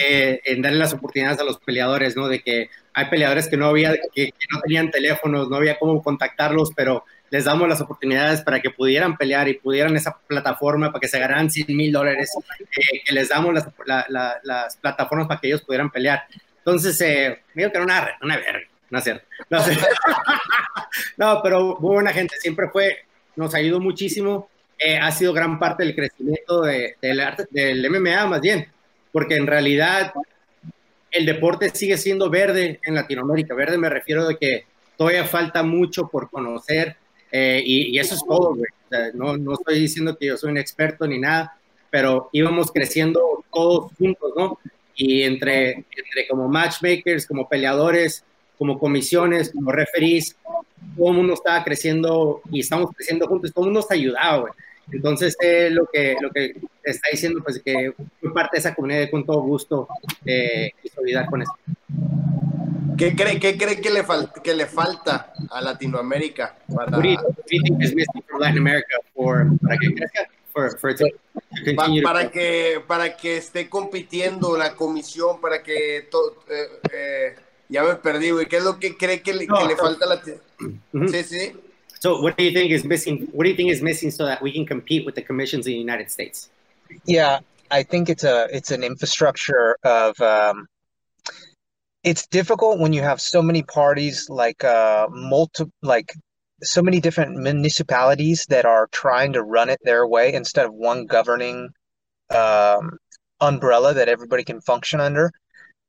eh, en darle las oportunidades a los peleadores, ¿no? De que hay peleadores que no había, que, no tenían teléfonos, no había cómo contactarlos, pero les damos las oportunidades para que pudieran pelear y pudieran esa plataforma para que se ganaran 100 mil dólares, eh, que les damos las, las, plataformas para que ellos pudieran pelear. Entonces, eh, digo que era una, una verga, no es cierto. No, no, pero muy buena gente, siempre fue, nos ayudó muchísimo, eh, ha sido gran parte del crecimiento de, del, del MMA más bien porque en realidad el deporte sigue siendo verde en Latinoamérica. Verde me refiero de que todavía falta mucho por conocer eh, y, eso es todo, güey. no, no estoy diciendo que yo soy un experto ni nada, pero íbamos creciendo todos juntos, ¿no? Y entre, entre como matchmakers, como peleadores, como comisiones, como referees, todo el mundo estaba creciendo y estamos creciendo juntos, todo el mundo se ayudaba, güey. Entonces, eh, lo, que, lo que está diciendo, pues que fue parte de esa comunidad con todo gusto eh, ayudar con eso. ¿Qué cree, qué cree que, le falta, que le falta a Latinoamérica? Para, para que para que esté compitiendo la comisión, para que todo, eh, eh, ya me perdí, güey. ¿Qué es lo que cree que le, que le falta a la Sí, sí. So, what do you think is missing? What do you think is missing so that we can compete with the commissions in the United States? Yeah, I think it's a it's an infrastructure of. Um, it's difficult when you have so many parties, like uh, multi, like so many different municipalities that are trying to run it their way instead of one governing um, umbrella that everybody can function under.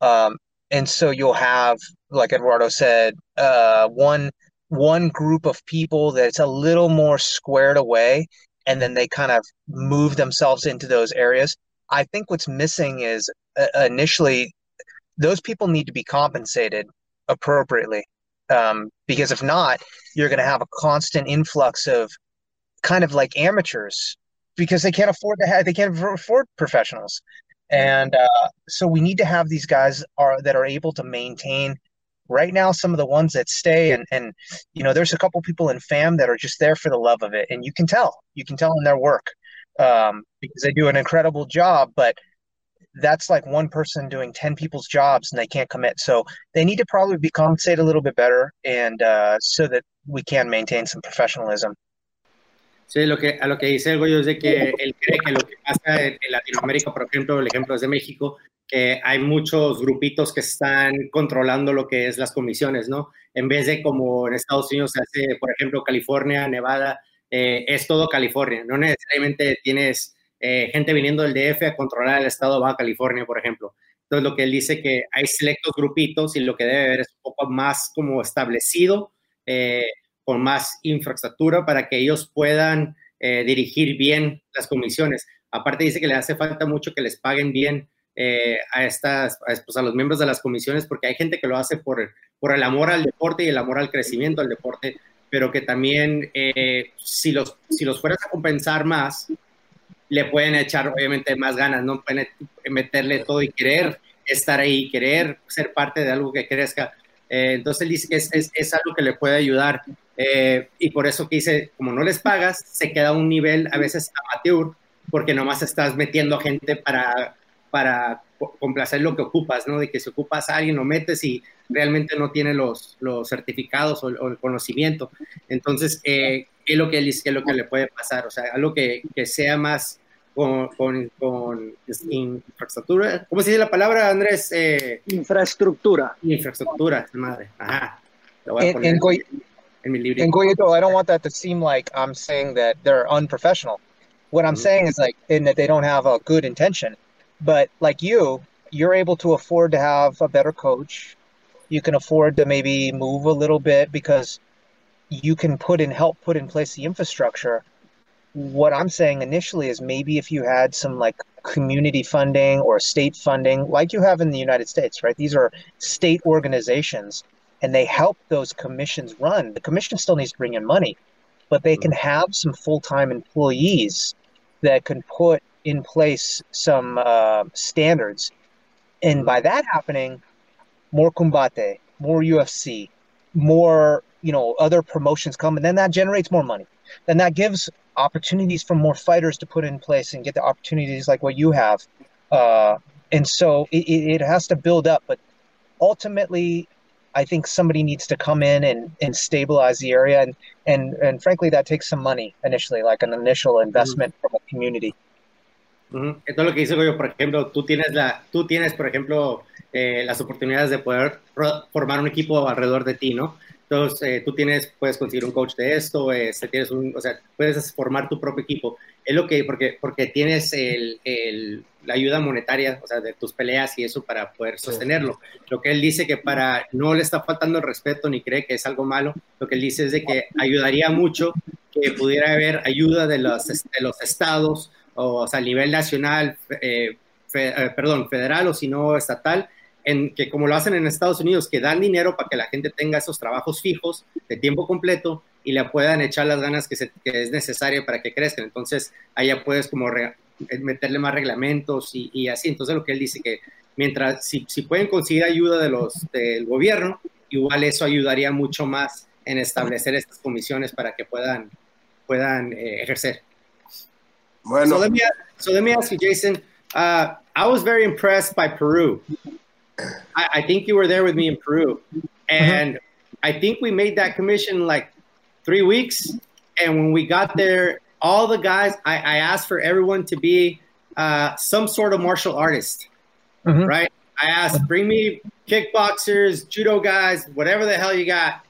Um, and so you'll have, like Eduardo said, uh, one one group of people that's a little more squared away and then they kind of move themselves into those areas i think what's missing is uh, initially those people need to be compensated appropriately. Um, because if not you're going to have a constant influx of kind of like amateurs because they can't afford to have they can't afford professionals. And uh, so we need to have these guys are that are able to maintain right now some of the ones that stay. And and you know there's a couple people in fam that are just there for the love of it. And you can tell you can tell in their work um, because they do an incredible job. But that's like one person doing 10 people's jobs and they can't commit. So they need to probably be compensated a little bit better and uh, so that we can maintain some professionalism. Sí, lo que, a lo que dice el Goyo es de que él cree que lo que pasa en, en Latinoamérica, por ejemplo, el ejemplo es de México, que hay muchos grupitos que están controlando lo que es las comisiones, ¿no? En vez de como en Estados Unidos se hace, por ejemplo, California, Nevada, eh, es todo California, no necesariamente tienes eh, gente viniendo del DF a controlar el estado de Baja California, por ejemplo. Entonces, lo que él dice que hay selectos grupitos y lo que debe haber es un poco más como establecido, eh, con más infraestructura para que ellos puedan dirigir bien las comisiones. Aparte dice que le hace falta mucho que les paguen bien eh, a, estas, pues, a, los miembros de las comisiones, porque hay gente que lo hace por, por el amor al deporte y el amor al crecimiento del deporte, pero que también eh, si, los, si los fueras a compensar más, le pueden echar obviamente más ganas, ¿no? Pueden meterle todo y querer estar ahí, querer ser parte de algo que crezca. Eh, entonces él dice que es, es, algo que le puede ayudar y por eso que dice, como no les pagas, se queda a un nivel a veces amateur, porque nomás estás metiendo gente para para complacer lo que ocupas, ¿no? De que si ocupas a alguien lo metes y realmente no tiene los, los certificados o, el conocimiento. Entonces, eh, ¿qué es lo que él dice? ¿Qué es lo que le puede pasar? O sea, algo que, que sea más con, con, con, infraestructura. ¿Cómo se dice la palabra, Andrés? Eh, infraestructura. Infraestructura, madre. Ajá. Lo voy a poner en, en, en mi libro. En Goyeto, I don't want that to seem like I'm saying that they're unprofessional. What I'm mm -hmm. saying is like, in that they don't have a good intention. But like you, you're able to afford to have a better coach. You can afford to maybe move a little bit because you can put in help put in place the infrastructure. What I'm saying initially is maybe if you had some like community funding or state funding, like you have in the United States, right? These are state organizations and they help those commissions run. The commission still needs to bring in money, but they can have some full time employees that can put in place some uh, standards. And by that happening, more combate, more UFC, more you know other promotions come, and then that generates more money. Then that gives opportunities for more fighters to put in place and get the opportunities like what you have. Uh, and so it, it has to build up, but ultimately, I think somebody needs to come in and, and stabilize the area, and, and and frankly, that takes some money initially, like an initial investment mm-hmm. from a community. Esto es lo que dice yo, por ejemplo, tú tienes, la, tú tienes por ejemplo, eh, las oportunidades de poder formar un equipo alrededor de ti, ¿no? Entonces, eh, tú tienes, puedes conseguir un coach de esto, este, tienes un, o sea, puedes formar tu propio equipo. Es lo que, porque, porque tienes el, el, la ayuda monetaria, o sea, de tus peleas y eso para poder sostenerlo. Lo que él dice que para, no le está faltando el respeto ni cree que es algo malo, lo que él dice es de que ayudaría mucho que pudiera haber ayuda de los, de los estados, o, o sea, a nivel nacional, eh, fe, eh, perdón, federal o si no estatal, en que como lo hacen en Estados Unidos, que dan dinero para que la gente tenga esos trabajos fijos de tiempo completo y le puedan echar las ganas que, se, que es necesario para que crezcan. Entonces, allá puedes como re, meterle más reglamentos y, y, así. Entonces, lo que él dice que mientras, si, si pueden conseguir ayuda de los, del gobierno, igual eso ayudaría mucho más en establecer estas comisiones para que puedan, puedan eh, ejercer. Bueno. So let, me, so let me ask you, Jason. Uh, I was very impressed by Peru. I, I, think you were there with me in Peru, and mm-hmm. I think we made that commission like three weeks. And when we got there, all the guys, I, I asked for everyone to be uh, some sort of martial artist, mm-hmm. right? I asked, bring me kickboxers, judo guys, whatever the hell you got,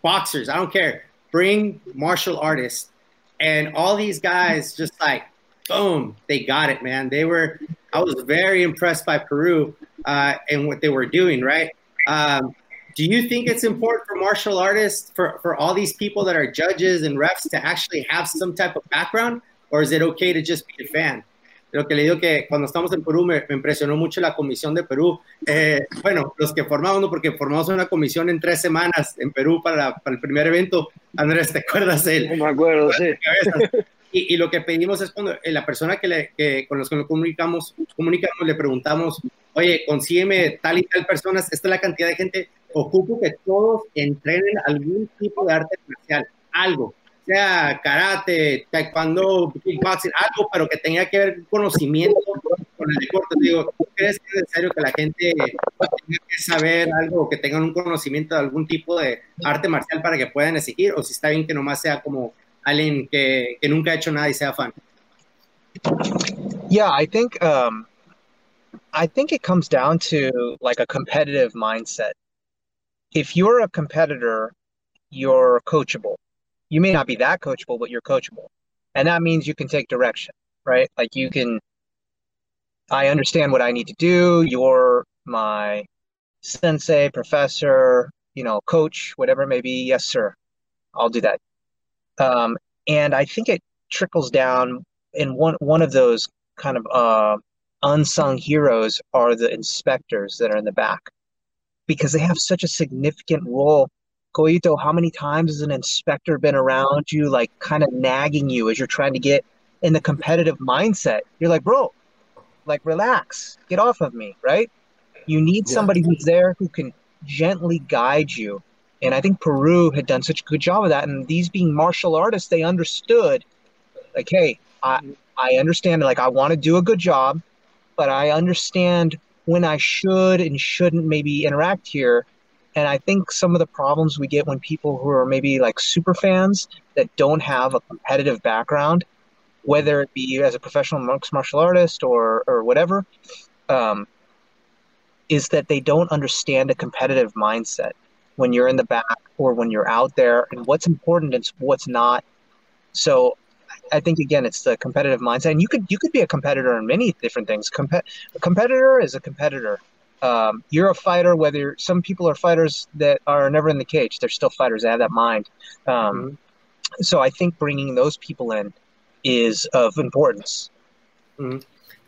boxers, I don't care. Bring martial artists. And all these guys just like, boom, they got it, man. They were, I was very impressed by Peru uh, and what they were doing, right? Um, do you think it's important for martial artists, for, for all these people that are judges and refs, to actually have some type of background, or is it okay to just be a fan? Lo que le digo que cuando estamos en Perú me, me impresionó mucho la comisión de Perú. Eh, bueno, los que formamos, ¿no? porque formamos una comisión en tres semanas en Perú para, para el primer evento. Andrés, ¿te acuerdas? El, no me acuerdo, sí. Y, y, lo que pedimos es cuando eh, la persona que, le, que con los que nos comunicamos, comunicamos, le preguntamos, oye, consígueme tal y tal personas, esta es la cantidad de gente, ocupo que todos entrenen algún tipo de arte marcial, algo, sea karate, taekwondo, kickboxing, algo, pero que tenga que ver conocimiento con el deporte. Digo, ¿tú crees que es necesario que la gente tenga que saber algo, que tengan un conocimiento de algún tipo de arte marcial para que puedan exigir? ¿O si está bien que nomás sea como alguien que, que nunca ha hecho nada y sea fan? Yeah, I think um, I think it comes down to like a competitive mindset. If you're a competitor, you're coachable. You may not be that coachable, but you're coachable. And that means you can take direction, right? Like you can I understand what I need to do. You're my sensei, professor, you know, coach, whatever it may be. Yes, sir. I'll do that. Um, and I think it trickles down in one one of those kind of uh, unsung heroes are the inspectors that are in the back because they have such a significant role. Koito, how many times has an inspector been around you, like kind of nagging you as you're trying to get in the competitive mindset? You're like, bro, like relax, get off of me, right? You need yeah. somebody who's there who can gently guide you. And I think Peru had done such a good job of that. And these being martial artists, they understood, like, hey, I, I understand, like, I want to do a good job but I understand when I should and shouldn't maybe interact here. And I think some of the problems we get when people who are maybe like super fans that don't have a competitive background, whether it be as a professional mixed martial artist or or whatever, um, is that they don't understand a competitive mindset when you're in the back or when you're out there and what's important and what's not. So I think again, it's the competitive mindset, and you could you could be a competitor in many different things. Compe- a competitor is a competitor. Um, you're a fighter. Whether some people are fighters that are never in the cage, they're still fighters. They have that mind. Um, mm-hmm. So I think bringing those people in is of importance. Mm-hmm.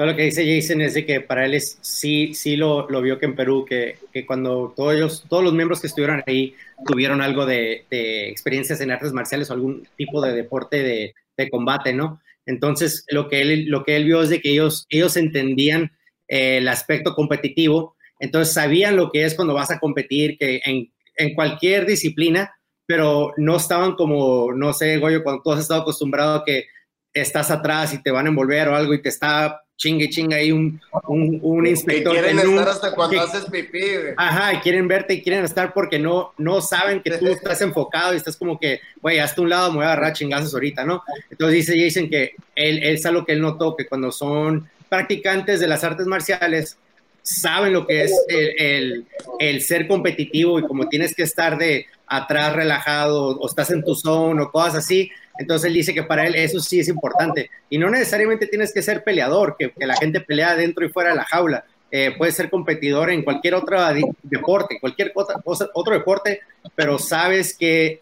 Todo lo que dice Jason es de que para él es, sí, sí lo, lo vio que en Perú, que, que, cuando todos, ellos, todos los miembros que estuvieron ahí tuvieron algo de, de experiencias en artes marciales o algún tipo de deporte de, de combate, ¿no? Entonces, lo que él, lo que él vio es de que ellos, ellos entendían eh, el aspecto competitivo, entonces sabían lo que es cuando vas a competir, que en, en, cualquier disciplina, pero no estaban como, no sé, Goyo, cuando tú has estado acostumbrado a que estás atrás y te van a envolver o algo y te está chingue, chingue ahí un, un, un inspector. Y quieren estar hasta cuando que, haces pipí, güey. Ajá, y quieren verte y quieren estar porque no, no saben que tú estás enfocado y estás como que, güey, hasta un lado me voy a agarrar chingazos ahorita, ¿no? Entonces dice Jason que él, él es algo que él notó, que cuando son practicantes de las artes marciales, saben lo que es el, el, el, ser competitivo y como tienes que estar de atrás relajado o estás en tu zone o cosas así. Entonces él dice que para él eso sí es importante. Y no necesariamente tienes que ser peleador, que, que la gente pelea dentro y fuera de la jaula. Eh, puedes ser competidor en cualquier otro deporte, cualquier cosa, otro deporte, pero sabes que,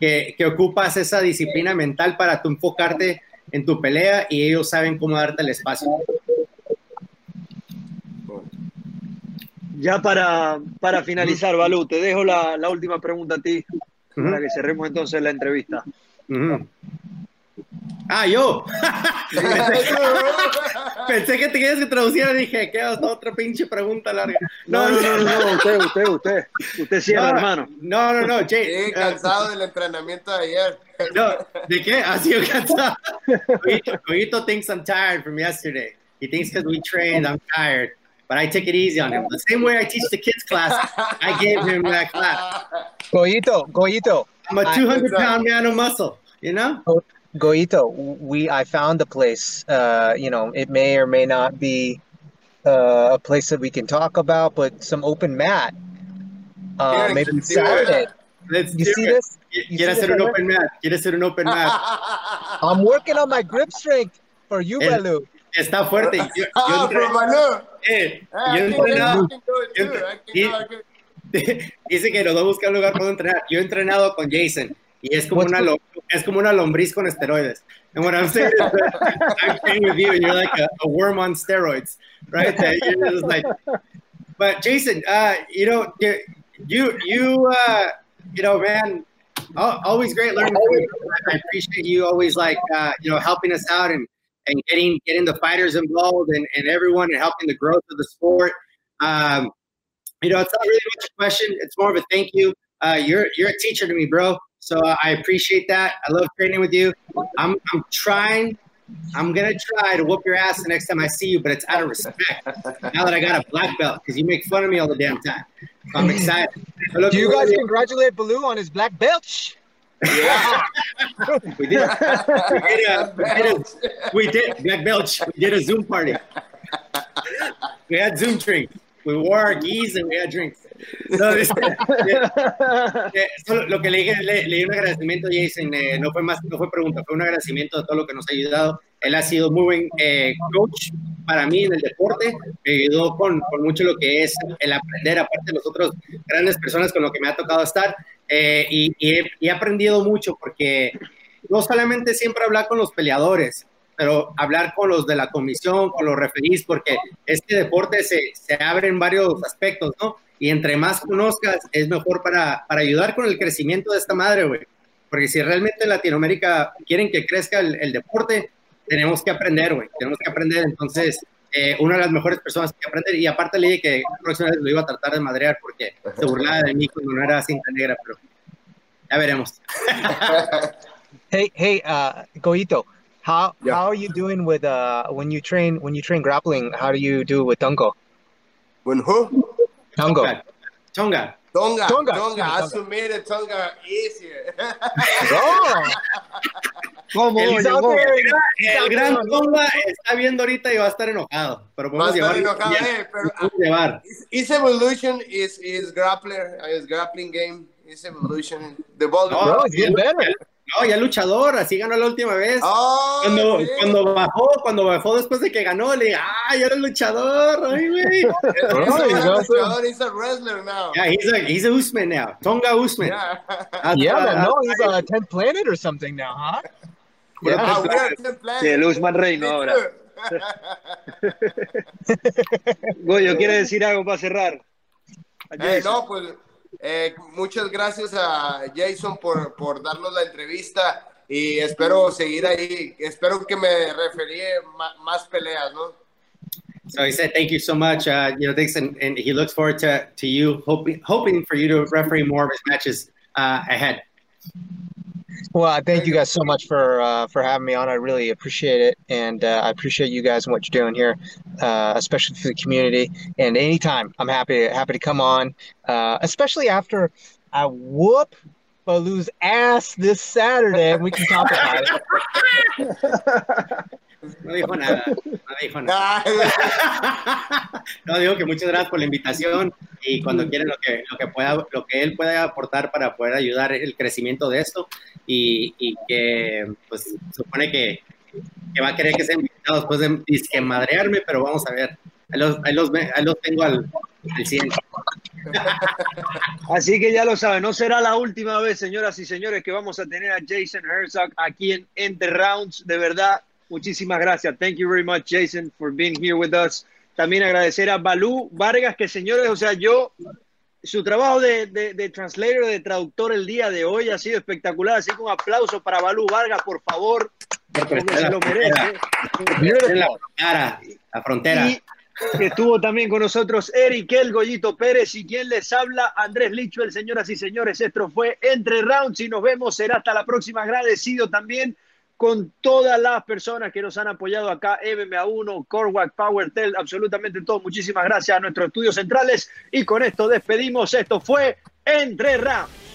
que, que ocupas esa disciplina mental para tú enfocarte en tu pelea y ellos saben cómo darte el espacio. Ya para, para finalizar, Balú, te dejo la, la última pregunta a ti, para que cerremos entonces la entrevista. Ah, yo. Pensé que te querías que traduciera y dije, ¿qué otra pinche pregunta larga? No, no, no, no, usted, usted, usted. Usted sí, no, hermano. No, no, no, Jay. Sí, cansado del entrenamiento de ayer. No, ¿de qué? Ha sido cansado. Coito thinks I'm tired from yesterday. He thinks because we trained, I'm tired. But I take it easy on him. The same way I teach the kids class, I gave him that class. Goyito, Goyito. I'm a 200 pound man of muscle, you know? Goito, we I found a place. Uh, you know, it may or may not be uh, a place that we can talk about, but some open mat. Uh, maybe Saturday. Let's you see it. this? You Quiere hacer un open mat. Get us hacer an open mat. I'm working on my grip strength for you, Balu. Está fuerte. Yo, yo entre... Balu. Eh, yo he entrenado. Dice que nos va a buscar un lugar para entrenar. Yo he entrenado con Jason y es como una es como una lombriz con esteroides. And what I'm saying is that I'm playing with you, and you're like a, a worm on steroids, right? You're just like, but Jason, uh, you know, you you uh, you know, man, always great learning from you. I appreciate you always like uh, you know helping us out and and getting getting the fighters involved and, and everyone and helping the growth of the sport. Um, you know, it's not really much a question; it's more of a thank you. Uh, you're you're a teacher to me, bro. So I appreciate that. I love training with you. I'm, I'm trying. I'm gonna try to whoop your ass the next time I see you, but it's out of respect. now that I got a black belt, because you make fun of me all the damn time. So I'm excited. Do you guys congratulate Baloo on his black belt? Yeah, we did. We did, a, we, did a, we did black belt. We did a Zoom party. We had Zoom drinks. We wore our geese and we had drinks. No, es, lo que le dije, le, le, di un agradecimiento a Jason, eh, no fue más, no fue pregunta, fue un agradecimiento de todo lo que nos ha ayudado. Él ha sido muy buen eh, coach para mí en el deporte, me ayudó con, con, mucho lo que es el aprender, aparte de las otras grandes personas con lo que me ha tocado estar, eh, y, y, he, y he aprendido mucho porque no solamente siempre hablar con los peleadores, pero hablar con los de la comisión, con los referís, porque este deporte se, se abre en varios aspectos, ¿no? Y entre más conozcas, es mejor para, para ayudar con el crecimiento de esta madre, güey. Porque si realmente en Latinoamérica quieren que crezca el, el deporte, tenemos que aprender, güey. Tenemos que aprender. Entonces, eh, una de las mejores personas que aprender. Y aparte le dije que la próxima vez lo iba a tratar de madrear porque se burlaba de mí cuando no era cinta negra, pero ya veremos. hey, hey, uh, Goito, how yeah. how are you doing with uh when you train when you train grappling? How do you do with Tongo? When who? Tongo. Tonga. Tonga. Tonga. Tonga. I submitted Tonga easier. oh. ¿Cómo? El, el gran Tonga está viendo ahorita y va a estar enojado. Pero podemos llevar. Enojado, eh, pero, uh, llevar. His evolution is is grappler, his grappling game. His evolution. The ball. Oh, bro, better. No, ya luchador, así ganó la última vez. Oh, cuando, sí. cuando bajó, cuando bajó después de que ganó, le dije, ¡ay, eres luchador! ¡Ay, güey! luchador, he's a wrestler now. Yeah, he's a, he's a Usman now. Tonga Usman. Yeah, yeah no, he's a 10th planet or something now, huh? Yeah, ah, 10th planet. Sí, el Usman Reino ahora. Goyo, ¿quiere decir algo para cerrar? Eh, no, pues eh, muchas gracias a Jason por, por darnos la entrevista y espero seguir ahí. Espero que me referí más, más peleas, ¿no? So he said, "Thank you so much. Uh, you know, thanks, and, and, he looks forward to to you hoping hoping for you to referee more of his matches uh, ahead." Well, I thank you guys so much for uh, for having me on. I really appreciate it, and uh, I appreciate you guys and what you're doing here, uh, especially for the community. And anytime, I'm happy happy to come on, uh, especially after I whoop Baloo's ass this Saturday, and we can talk about it. No dijo nada. No dijo nada. no, digo que muchas gracias por la invitación y cuando quieren lo que, lo que, pueda, lo que él pueda aportar para poder ayudar el crecimiento de esto y, y que pues supone que, que, va a querer que sea invitado después de disquemadrearme, pero vamos a ver. Ahí los, ahí los, ahí los tengo al, al 100. Así que ya lo saben, no será la última vez, señoras y señores, que vamos a tener a Jason Herzog aquí en Enter Rounds. De verdad, muchísimas gracias. Thank you very much, Jason, for being here with us. También agradecer a Balú Vargas, que señores, o sea, yo, su trabajo de, de, de translator, de traductor el día de hoy ha sido espectacular. Así que un aplauso para Balú Vargas, por favor. Porque se lo merece. La frontera. La frontera. Y que estuvo también con nosotros Eric El Goyito Pérez y quien les habla, Andrés Lichuel, señoras y señores, esto fue Entre Rounds y nos vemos, será hasta la próxima, agradecido también con todas las personas que nos han apoyado acá, MMA1, Corwac, PowerTel, absolutamente todo, muchísimas gracias a nuestros estudios centrales. Y con esto despedimos, esto fue Entre Rounds.